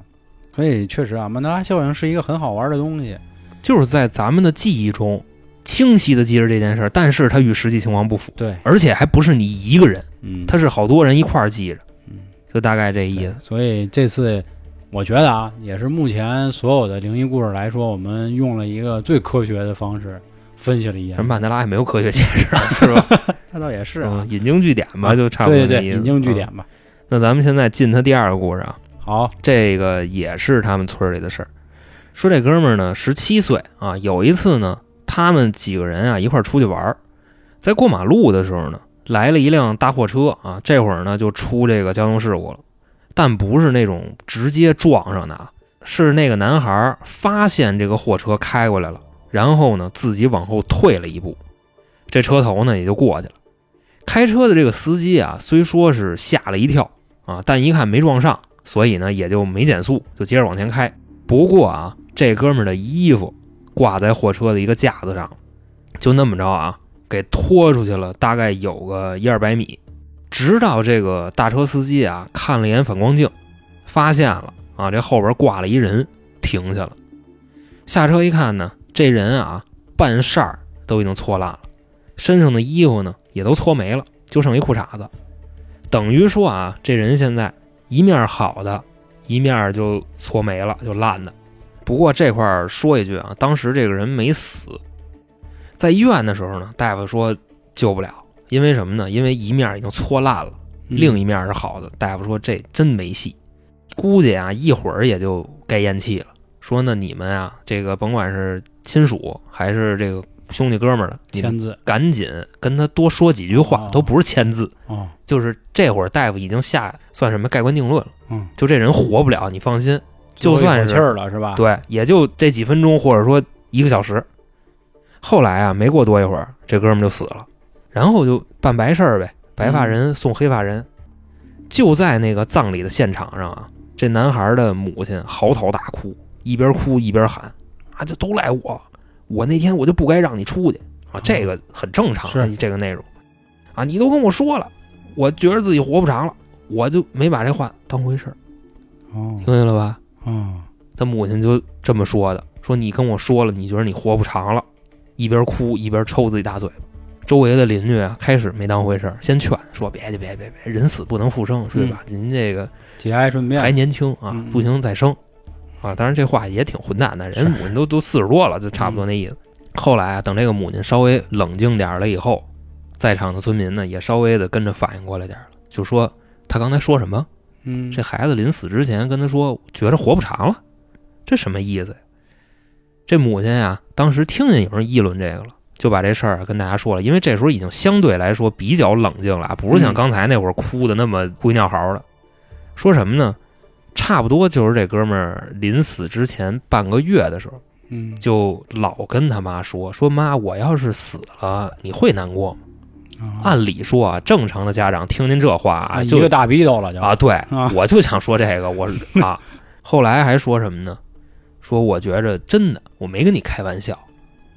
所以确实啊，曼德拉效应是一个很好玩的东西。就是在咱们的记忆中清晰的记着这件事儿，但是它与实际情况不符，对，而且还不是你一个人，嗯，它是好多人一块儿记着，嗯，就大概这意思。所以这次我觉得啊，也是目前所有的灵异故事来说，我们用了一个最科学的方式分析了一下这。曼德拉也没有科学解释，是吧？那倒也是啊嗯，，引经据典吧，啊就差不多对对引经据。嗯典吧。那咱们现在进他第二个故事啊，好，这个也是他们村里的事儿。说这哥们儿呢，十七岁啊，有一次呢，他们几个人啊一块儿出去玩儿，在过马路的时候呢，来了一辆大货车啊，这会儿呢就出这个交通事故了，但不是那种直接撞上的啊，是那个男孩发现这个货车开过来了，然后呢自己往后退了一步，这车头呢也就过去了。开车的这个司机啊，虽说是吓了一跳啊，但一看没撞上，所以呢也就没减速，就接着往前开。不过啊，这哥们的衣服挂在货车的一个架子上，就那么着啊，给拖出去了，大概有个一二百米。直到这个大车司机啊看了一眼反光镜，发现了啊，这后边挂了一人，停下了。下车一看呢，这人啊半扇都已经搓烂了，身上的衣服呢也都搓没了，就剩一裤衩子。等于说啊，这人现在一面好的，一面就搓没了，就烂的。不过这块儿说一句啊，当时这个人没死，在医院的时候呢，大夫说救不了，因为什么呢？因为一面已经搓烂了，嗯另一面是好的。大夫说这真没戏，估计啊一会儿也就该咽气了。说呢，你们啊，这个甭管是亲属还是这个兄弟哥们儿的，签字赶紧跟他多说几句话，哦都不是签字，哦，就是这会儿大夫已经下算什么盖棺定论了，嗯，就这人活不了，你放心。就算是气儿了是吧？，对，也就这几分钟，或者说一个小时。后来啊，没过多一会儿，这哥们儿就死了，然后就办白事儿呗，白发人送黑发人。就在那个葬礼的现场上啊，这男孩的母亲嚎啕大哭，一边哭一边喊：“啊，这都赖我！我那天我就不该让你出去啊！”这个很正常这个内容啊，你都跟我说了，我觉得自己活不长了，我就没把这话当回事儿，哦听见了吧？哦，他母亲就这么说的：“说你跟我说了，你觉得你活不长了，一边哭一边抽自己大嘴巴。”周围的邻居啊，开始没当回事儿，先劝说：“别去，别别别，人死不能复生，对吧？您这个节哀顺变还年轻啊不行再生啊。”当然这话也挺混蛋的，人母亲都都四十多了，就差不多那意思。后来啊，等这个母亲稍微冷静点了以后，在场的村民呢也稍微的跟着反应过来点了，就说他刚才说什么？嗯，这孩子临死之前跟他说，觉着活不长了，这什么意思呀？这母亲呀，当时听见有人议论这个了，就把这事儿跟大家说了。因为这时候已经相对来说比较冷静了啊，不是像嗯刚才那会儿哭的那么鬼尿嚎的。说什么呢？差不多就是这哥们儿临死之前半个月的时候，嗯，就老跟他妈说说妈，我要是死了，你会难过吗？啊按理说啊，正常的家长听您这话啊，就一个大逼斗了就啊，对，啊我就想说这个，我是啊，后来还说什么呢？说我觉着真的，我没跟你开玩笑，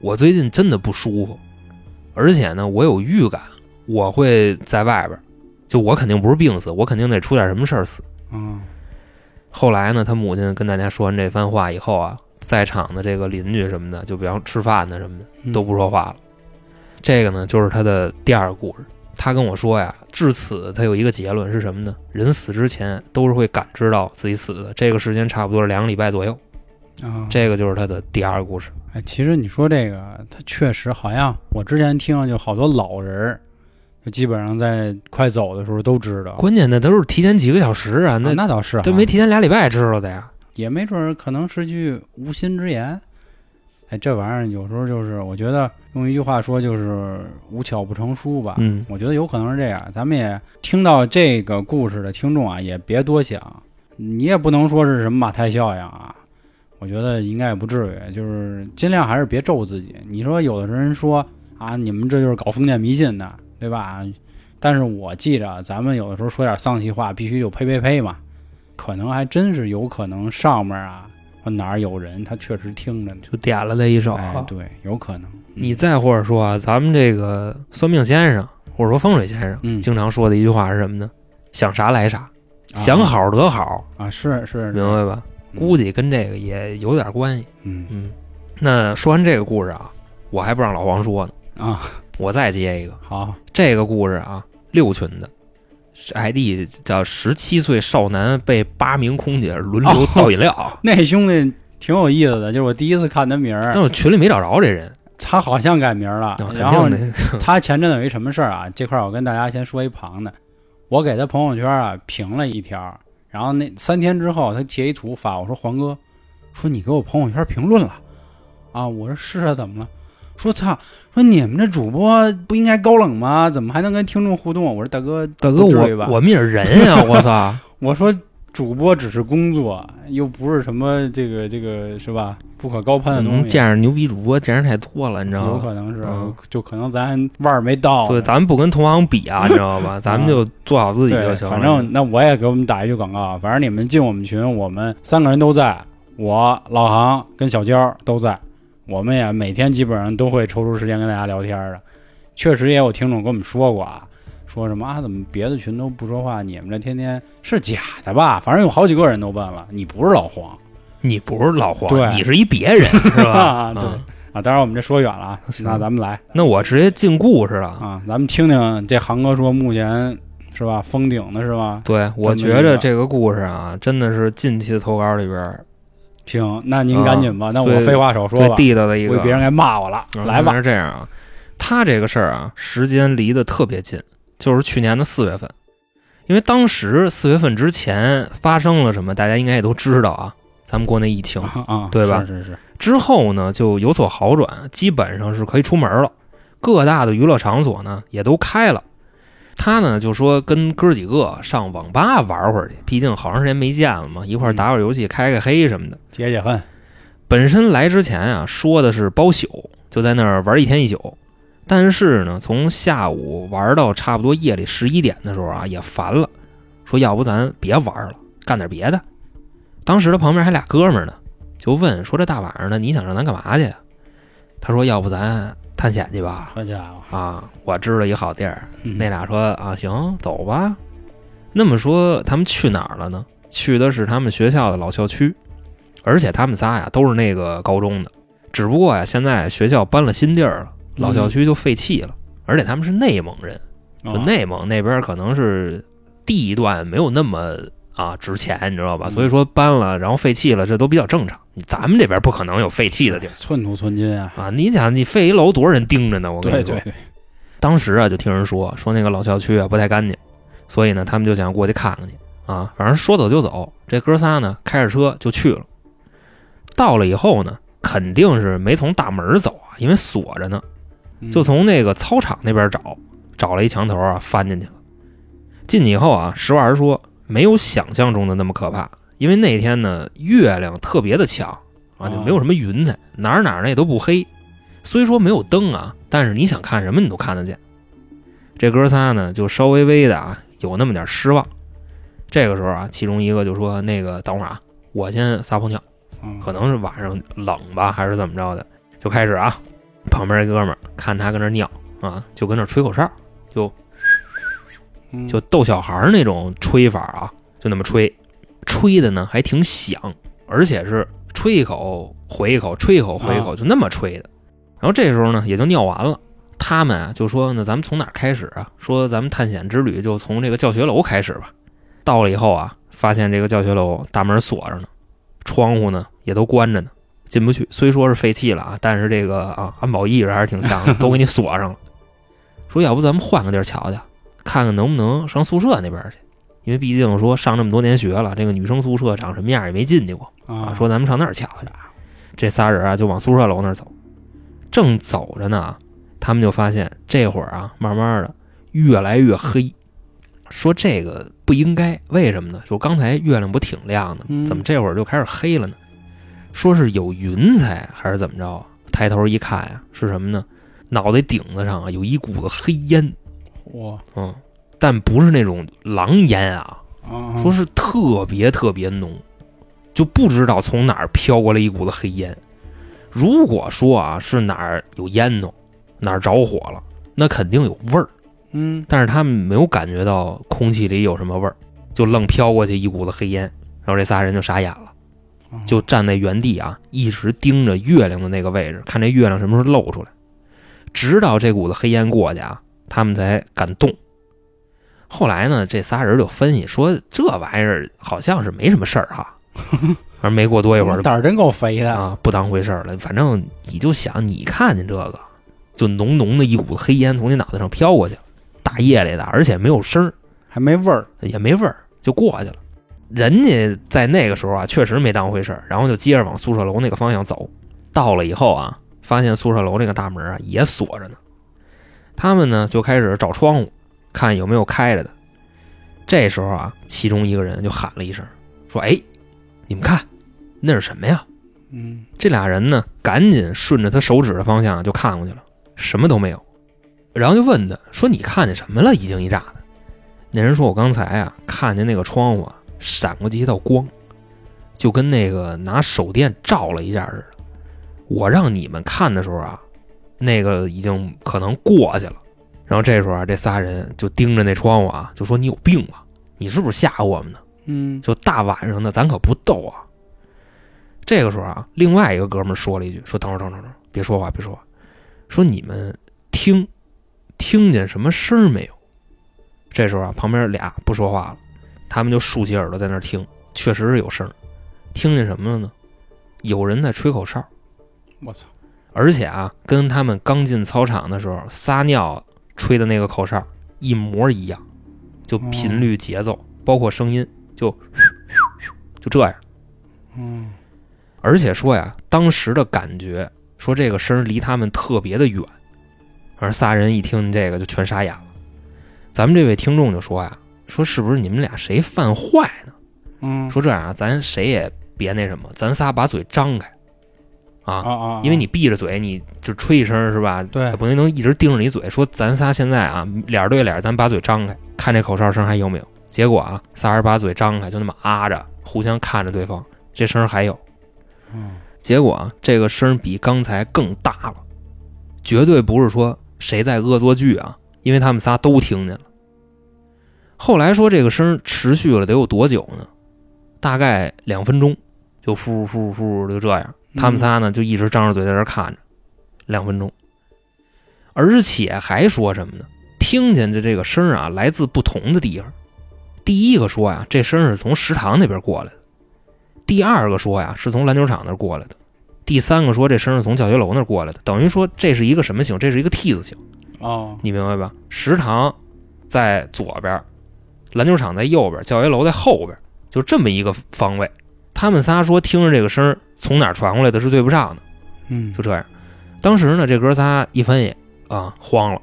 我最近真的不舒服，而且呢，我有预感我会在外边儿，就我肯定不是病死，我肯定得出点什么事儿死。嗯后来呢，他母亲跟大家说完这番话以后啊，在场的这个邻居什么的，就比方吃饭的什么的，嗯都不说话了。这个呢，就是他的第二个故事。他跟我说呀，至此他有一个结论是什么呢？人死之前都是会感知到自己死的，这个时间差不多是两个礼拜左右。啊，这个就是他的第二个故事。哎，其实你说这个，他确实好像我之前听就好多老人儿，就基本上在快走的时候都知道。关键那都是提前几个小时啊，啊那那倒是啊，都没提前俩礼拜知道的呀。也没准儿可能是句无心之言。哎，这玩意儿有时候就是，我觉得用一句话说就是无巧不成书吧。嗯，我觉得有可能是这样。咱们也听到这个故事的听众啊，也别多想，你也不能说是什么马太效应啊。我觉得应该也不至于，就是尽量还是别咒自己。你说有的人说啊，你们这就是搞封建迷信的，对吧？但是我记着，咱们有的时候说点丧气话，必须就呸呸呸嘛。可能还真是有可能上面啊哪儿有人，他确实听着呢。就点了他一手。哎，对，有可能。你再或者说啊，咱们这个算命先生或者说风水先生，嗯经常说的一句话是什么呢？想啥来啥，啊想好得好，啊，是是，明白吧？嗯估计跟这个也有点关系。嗯嗯，那说完这个故事啊，我还不让老黄说呢，啊，我再接一个。好，这个故事啊，六群的，ID 叫十七岁少男被八名空姐轮流倒饮料，那兄弟挺有意思的，就是我第一次看他名儿，但我群里没找着这人，他好像改名了然后定的。他前阵子有一什么事儿啊？这块儿我跟大家先说一旁的，我给他朋友圈啊评了一条，然后那三天之后他截一图发我说黄哥，说你给我朋友圈评论了啊？我说是啊，怎么了？说操，说你们这主播不应该高冷吗？怎么还能跟听众互动？我说大哥，大哥，我我们也是人呀，我操！我说主播只是工作，又不是什么这个这个是吧？不可高攀的东嗯，西。见着牛逼主播见着太多了，你知道吗？有可能是，嗯就可能咱腕儿没到。对咱们不跟同行比啊，你知道吧？咱们就做好自己就行了。反正那我也给我们打一句广告啊，反正你们进我们群，我们三个人都在，我老航跟小娇都在，我们也每天基本上都会抽出时间跟大家聊天的。确实也有听众跟我们说过啊，说什么啊，怎么别的群都不说话，你们这天天是假的吧？反正有好几个人都问了，你不是老黄你不是老黄，对你是一别人，是吧？啊？对嗯啊，当然我们这说远了啊，那咱们来那我直接进故事了。啊，咱们听听这航哥说目前是吧封顶的是吧？对，我觉着这个故事啊，真的是近期的投稿里边儿行，那您赶紧吧，那我废话少说最吧，地道的一个。为别人该骂我了。嗯来吧，是这样啊，他这个事儿啊，时间离得特别近，就是去年的四月份，因为当时四月份之前发生了什么，大家应该也都知道啊。咱们国内疫情啊啊，对吧是是是，之后呢，就有所好转，基本上是可以出门了，各大的娱乐场所呢也都开了。他呢就说跟哥几个上网吧玩会儿去，毕竟好长时间没见了嘛，一块儿打会儿游戏、开开黑什么的。解解恨。本身来之前啊，说的是包宿，就在那儿玩一天一宿。但是呢，从下午玩到差不多夜里十一点的时候啊，也烦了，说要不咱别玩了，干点别的。当时他旁边还俩哥们儿呢，就问说这大晚上的你想让咱干嘛去呀？他说要不咱探险去吧？好家伙，啊，我知道一好地儿。嗯那俩说啊，行，走吧。那么说他们去哪儿了呢？去的是他们学校的老校区，而且他们仨呀都是那个高中的，只不过呀现在学校搬了新地儿了，老校区就废弃了，而且他们是内蒙人，就哦内蒙那边可能是地段没有那么啊值钱，你知道吧？嗯所以说搬了，然后废弃了，这都比较正常。你咱们这边不可能有废弃的地儿寸土寸金啊。啊！你想，你废一楼多少人盯着呢？我跟你说，对对对，当时啊，就听人说说那个老校区啊不太干净，所以呢，他们就想过去看看去啊。反正说走就走，这哥仨呢开着车就去了。到了以后呢，肯定是没从大门走啊，因为锁着呢，嗯就从那个操场那边找，找了一墙头啊，翻进去了。进去以后啊，实话实说，没有想象中的那么可怕，因为那天呢月亮特别的强啊，就没有什么云彩，哪儿哪儿呢也都不黑。虽说没有灯啊，但是你想看什么你都看得见。这哥仨呢，就稍微微的啊，有那么点失望。这个时候啊，其中一个就说：“那个等会儿啊，我先撒泡尿，嗯可能是晚上冷吧，还是怎么着的。”就开始啊，旁边一哥们儿看他跟那尿啊，就跟那吹口哨，就嗯就逗小孩儿那种吹法啊，就那么吹，吹的呢还挺响，而且是吹一口回一口，吹一口回一口，就那么吹的。然后这时候呢，也就尿完了，他们啊就说那咱们从哪儿开始啊？说咱们探险之旅就从这个教学楼开始吧。到了以后啊，发现这个教学楼大门锁着呢，窗户呢也都关着呢，进不去。虽说是废弃了啊，但是这个啊安保意识还是挺强的，都给你锁上了。说要不咱们换个地儿瞧瞧，看看能不能上宿舍那边去。因为毕竟说上这么多年学了，这个女生宿舍长什么样也没进去过啊。说咱们上那儿瞧瞧。这仨人啊就往宿舍楼那儿走，正走着呢，他们就发现这会儿啊，慢慢的越来越黑。说这个不应该，为什么呢？说刚才月亮不挺亮的，怎么这会儿就开始黑了呢？说是有云彩还是怎么着？抬头一看呀，是什么呢？脑袋顶子上啊有一股子黑烟，哇，嗯，但不是那种狼烟啊，啊说是特别特别浓，就不知道从哪儿飘过来一股子黑烟。如果说啊是哪儿有烟囱，哪儿着火了，那肯定有味儿。嗯但是他们没有感觉到空气里有什么味儿，就愣飘过去一股子黑烟，然后这仨人就傻眼了，就站在原地啊，一直盯着月亮的那个位置，看这月亮什么时候露出来，直到这股子黑烟过去啊，他们才敢动。后来呢，这仨人就分析说，这玩意儿好像是没什么事儿哈，而没过多一会儿胆儿真够肥的，啊，不当回事儿了。反正你就想，你看见这个，就浓浓的一股子黑烟从你脑袋上飘过去了，大夜里的，而且没有声儿，还没味儿。也没味儿，就过去了。人家在那个时候啊，确实没当回事，然后就接着往宿舍楼那个方向走。到了以后啊，发现宿舍楼这个大门啊也锁着呢。他们呢就开始找窗户，看有没有开着的。这时候啊，其中一个人就喊了一声，说：“哎，你们看，那是什么呀？”嗯这俩人呢，赶紧顺着他手指的方向就看过去了，什么都没有。然后就问他说：“你看见什么了？一惊一乍的。”那人说：“我刚才啊，看见那个窗户啊，闪过去一道光，就跟那个拿手电照了一下似的。我让你们看的时候啊，那个已经可能过去了。然后这时候啊，这仨人就盯着那窗户啊，就说：‘你有病吧？你是不是吓唬我们呢？’嗯就大晚上的，咱可不逗啊。这个时候啊，另外一个哥们儿说了一句：“说等会儿，等会儿，等会儿，别说话，别说话。说你们听，听见什么声没有？”这时候啊，旁边俩不说话了，他们就竖起耳朵在那儿听，确实是有声儿。听见什么了呢？有人在吹口哨，我操，而且啊，跟他们刚进操场的时候撒尿吹的那个口哨一模一样，就频率、节奏，包括声音，就 就这样。嗯而且说呀，当时的感觉说这个声儿离他们特别的远，而仨人一听这个就全傻眼了。咱们这位听众就说呀，说是不是你们俩谁犯坏呢？嗯，说这样啊，咱谁也别那什么，咱仨把嘴张开啊，啊啊，因为你闭着嘴，你就吹一声是吧？对不能能一直盯着你嘴。说咱仨现在啊，脸对脸，咱把嘴张开，看这口哨声还有没有。结果啊，仨人把嘴张开，就那么啊着，互相看着对方，这声还有。嗯结果啊，这个声比刚才更大了，绝对不是说谁在恶作剧啊，因为他们仨都听见了。后来说这个声持续了得有多久呢？大概两分钟，就呼呼呼就这样。他们仨呢就一直张着嘴在这看着，两分钟。而且还说什么呢？听见的这个声啊，来自不同的地方。第一个说呀，这声是从食堂那边过来的。第二个说呀，是从篮球场那过来的；第三个说这声是从教学楼那过来的，等于说这是一个什么形？这是一个 T 字形，哦，你明白吧？食堂在左边，篮球场在右边，教学楼在后边，就这么一个方位。他们仨说听着这个声从哪传过来的是对不上的，嗯就这样。当时呢，这哥仨一分析啊，慌了，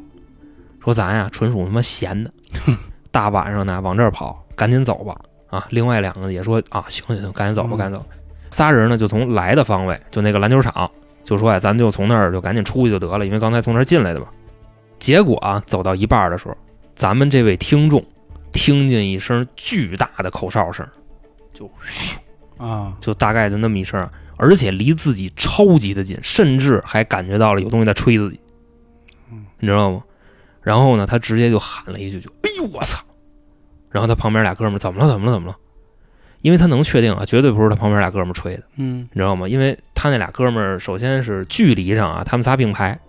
说咱呀纯属他妈闲的，大晚上呢往这儿跑，赶紧走吧。啊，另外两个也说啊，行行行，赶紧走吧，嗯赶紧走。仨人呢就从来的方位，就那个篮球场，就说呀，咱就从那儿就赶紧出去就得了，因为刚才从那儿进来的嘛。结果啊，走到一半的时候，咱们这位听众听见一声巨大的口哨声，就啊，就大概的那么一声，而且离自己超级的近，甚至还感觉到了有东西在吹自己，你知道吗？然后呢，他直接就喊了一句，就“哎呦我操！”然后他旁边俩哥们儿怎么了？怎么了？怎么了？因为他能确定啊，绝对不是他旁边俩哥们儿吹的，嗯你知道吗？因为他那俩哥们儿首先是距离上啊，他们仨并排，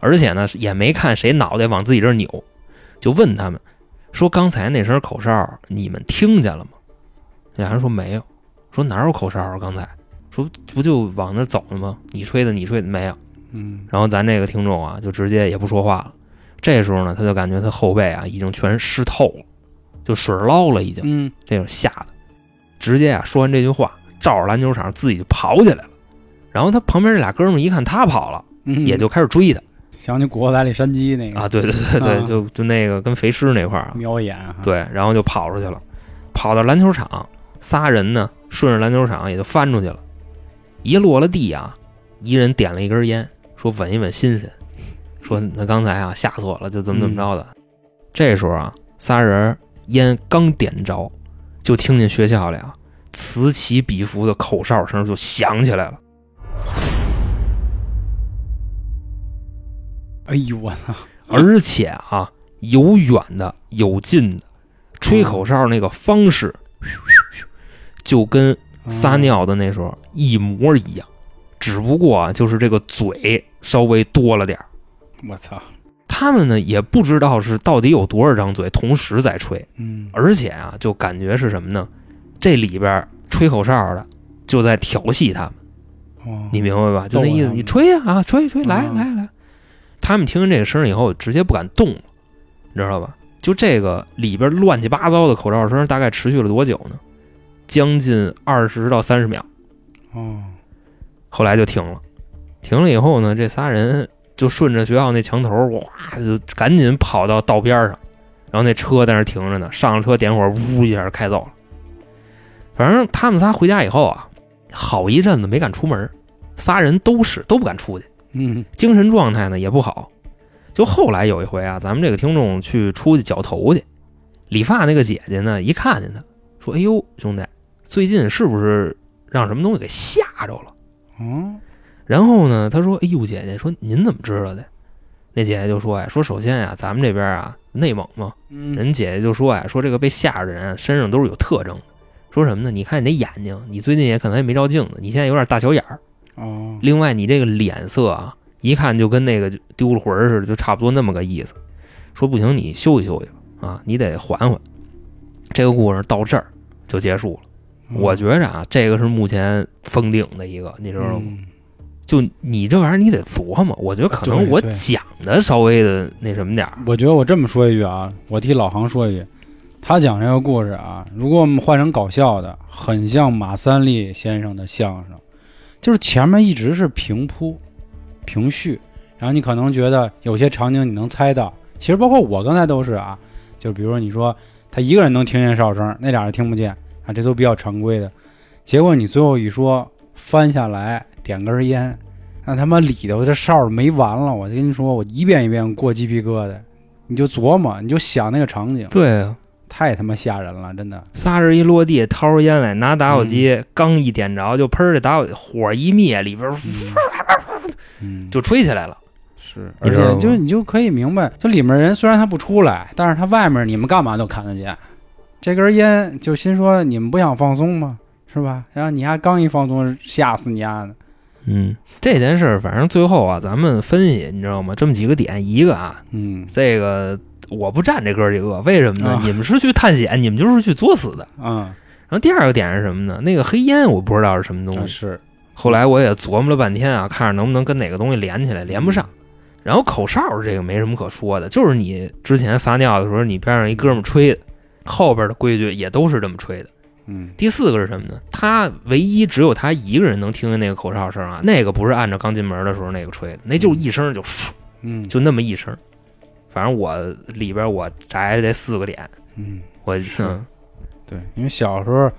而且呢也没看谁脑袋往自己这儿扭，就问他们说：“刚才那声口哨你们听见了吗？”俩人说没有，说哪有口哨啊？刚才说不就往那走了吗？你吹的，你吹的没有。嗯然后咱这个听众啊，就直接也不说话了。这时候呢，他就感觉他后背啊已经全湿透了，就水捞了，已经。嗯这种吓的，直接啊说完这句话，照着篮球场自己就跑起来了。然后他旁边这俩哥们儿一看他跑了，嗯，也就开始追他想起《古惑仔》里山鸡那个。啊，对对对对，啊。就就那个跟肥尸那块儿啊，瞄一眼啊，对，然后就跑出去了，跑到篮球场，仨人呢顺着篮球场也就翻出去了，一落了地啊，一人点了一根烟，说稳一稳心神，说那刚才啊吓死我了，就怎么怎么着的。这时候啊，仨人烟刚点着，就听见学校里啊此起彼伏的口哨声就响起来了。哎呦我操，而且啊，有远的有近的，吹口哨那个方式，就跟撒尿的那时候一模一样，只不过啊，就是这个嘴稍微多了点儿。我操，他们呢也不知道是到底有多少张嘴同时在吹，嗯而且啊，就感觉是什么呢？这里边吹口哨的就在调戏他们。哦你明白吧？就那意思，你吹呀啊，吹吹，来啊来来。他们听见这个声以后，直接不敢动了，你知道吧？就这个里边乱七八糟的口哨声，大概持续了多久呢？将近二十到三十秒。哦后来就停了，停了以后呢，这仨人就顺着学校那墙头，哇，就赶紧跑到道边上，然后那车在那停着呢，上了车点火，呜一下开走了。反正他们仨回家以后啊，好一阵子没敢出门，仨人都是都不敢出去。嗯精神状态呢也不好。就后来有一回啊，咱们这个听众去出去绞头去，理发那个姐姐呢一看见他，说：“哎呦，兄弟，最近是不是让什么东西给吓着了嗯？”然后呢，他说：“哎呦，姐姐，说您怎么知道的？”那姐姐就说：“呀，说首先呀，咱们这边啊内蒙嘛，嗯人姐姐就说呀，说这个被吓着的人啊身上都是有特征的。说什么呢？你看你那眼睛，你最近也可能也没照镜子，你现在有点大小眼儿。哦另外，你这个脸色啊，一看就跟那个丢了魂儿似的，就差不多那么个意思。说不行，你休息休息吧，啊，你得缓缓。这个故事到这儿就结束了。嗯我觉着啊，这个是目前封顶的一个，你知道吗？嗯就你这玩意儿，你得琢磨。我觉得可能我讲的稍微的那什么点儿，我觉得我这么说一句啊，我替老航说一句，他讲这个故事啊，如果我们换成搞笑的，很像马三立先生的相声，就是前面一直是平铺、平叙，然后你可能觉得有些场景你能猜到，其实包括我刚才都是啊，就比如说你说他一个人能听见哨声，那俩人听不见啊，这都比较常规的，结果你最后一说翻下来点根烟。那他妈里头这哨没完了，我就跟你说，我一遍一遍过鸡皮疙瘩，你就琢磨，你就想那个场景，对啊，太他妈吓人了，真的。仨人一落地，掏出烟来，拿打火机，刚一点着，就喷儿这打火火一灭，里边儿嗯，就吹起来了。是，而且就是你就可以明白，就里面人虽然他不出来，但是他外面你们干嘛都看得见。这根烟就心说你们不想放松吗？是吧？然后你还刚一放松，吓死你丫的。嗯，这件事儿反正最后啊，咱们分析，你知道吗？这么几个点，一个啊，嗯这个我不占这哥几个，为什么呢？啊你们是去探险，你们就是去作死的。嗯，然后第二个点是什么呢？那个黑烟我不知道是什么东西，是后来我也琢磨了半天啊，看着能不能跟哪个东西连起来，连不上。然后口哨这个没什么可说的，就是你之前撒尿的时候，你边上一哥们儿吹的，后边的规矩也都是这么吹的。嗯第四个是什么呢？他唯一只有他一个人能听见那个口哨声啊，那个不是按照刚进门的时候那个吹的，那就一声就嗯就那么一声。反正我里边我摘这四个点，嗯，我是嗯对，因为小时候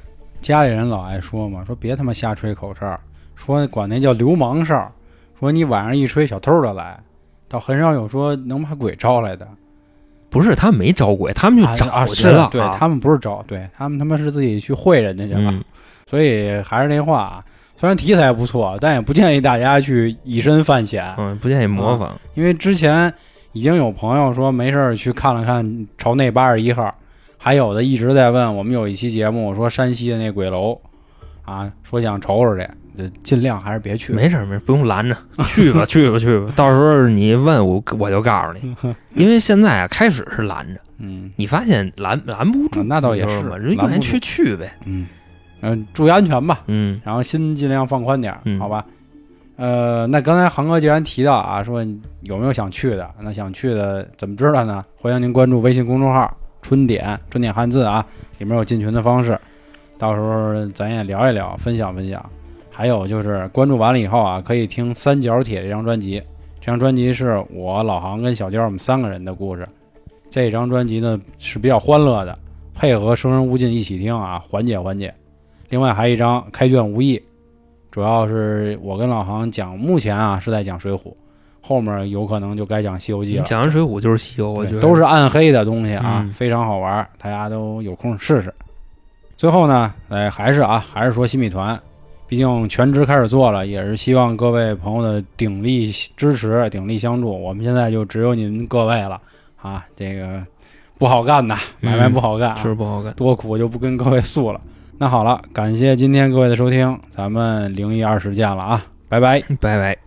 家里人老爱说嘛，说别他妈瞎吹口哨，说管那叫流氓哨，说你晚上一吹小偷的来，倒很少有说能把鬼招来的。不是他没招鬼，他们就啊找啊是去了，啊对他们不是招，对他们他妈是自己去会人家去了。嗯所以还是那话啊，虽然题材不错，但也不建议大家去以身犯险，嗯，不建议模仿。因为之前已经有朋友说没事儿去看了看朝内八十一号，还有的一直在问我们有一期节目说山西的那鬼楼啊，说想瞅瞅去，就尽量还是别去。没事儿没事儿，不用拦着，去吧去吧 去吧，到时候你问我我就告诉你，因为现在啊开始是拦着，嗯。你发现拦拦不住，啊那倒也是人愿意去去呗，嗯。嗯，注意安全吧。嗯。然后心尽量放宽点好吧？呃，那刚才航哥既然提到啊，说有没有想去的？那想去的怎么知道呢？欢迎您关注微信公众号“春点”，春点汉字啊，里面有进群的方式，到时候咱也聊一聊，分享分享。还有就是关注完了以后啊，可以听《三角铁》这张专辑，这张专辑是我老航跟小娇我们三个人的故事。这张专辑呢是比较欢乐的，配合《生人勿近》一起听啊，缓解缓解。另外还有一张《开卷无益》，主要是我跟老航讲，目前啊是在讲《水浒》，后面有可能就该讲《西游记》了。讲完水浒就是西游，我觉得都是暗黑的东西啊，嗯非常好玩，大家都有空试试。最后呢，哎，还是啊，还是说新米团，毕竟全职开始做了，也是希望各位朋友的鼎力支持、鼎力相助。我们现在就只有您各位了啊，这个不好干呐，嗯买卖不好干啊，是不好干。多苦就不跟各位诉了。那好了，感谢今天各位的收听，咱们零一二十见了啊，拜拜。拜拜。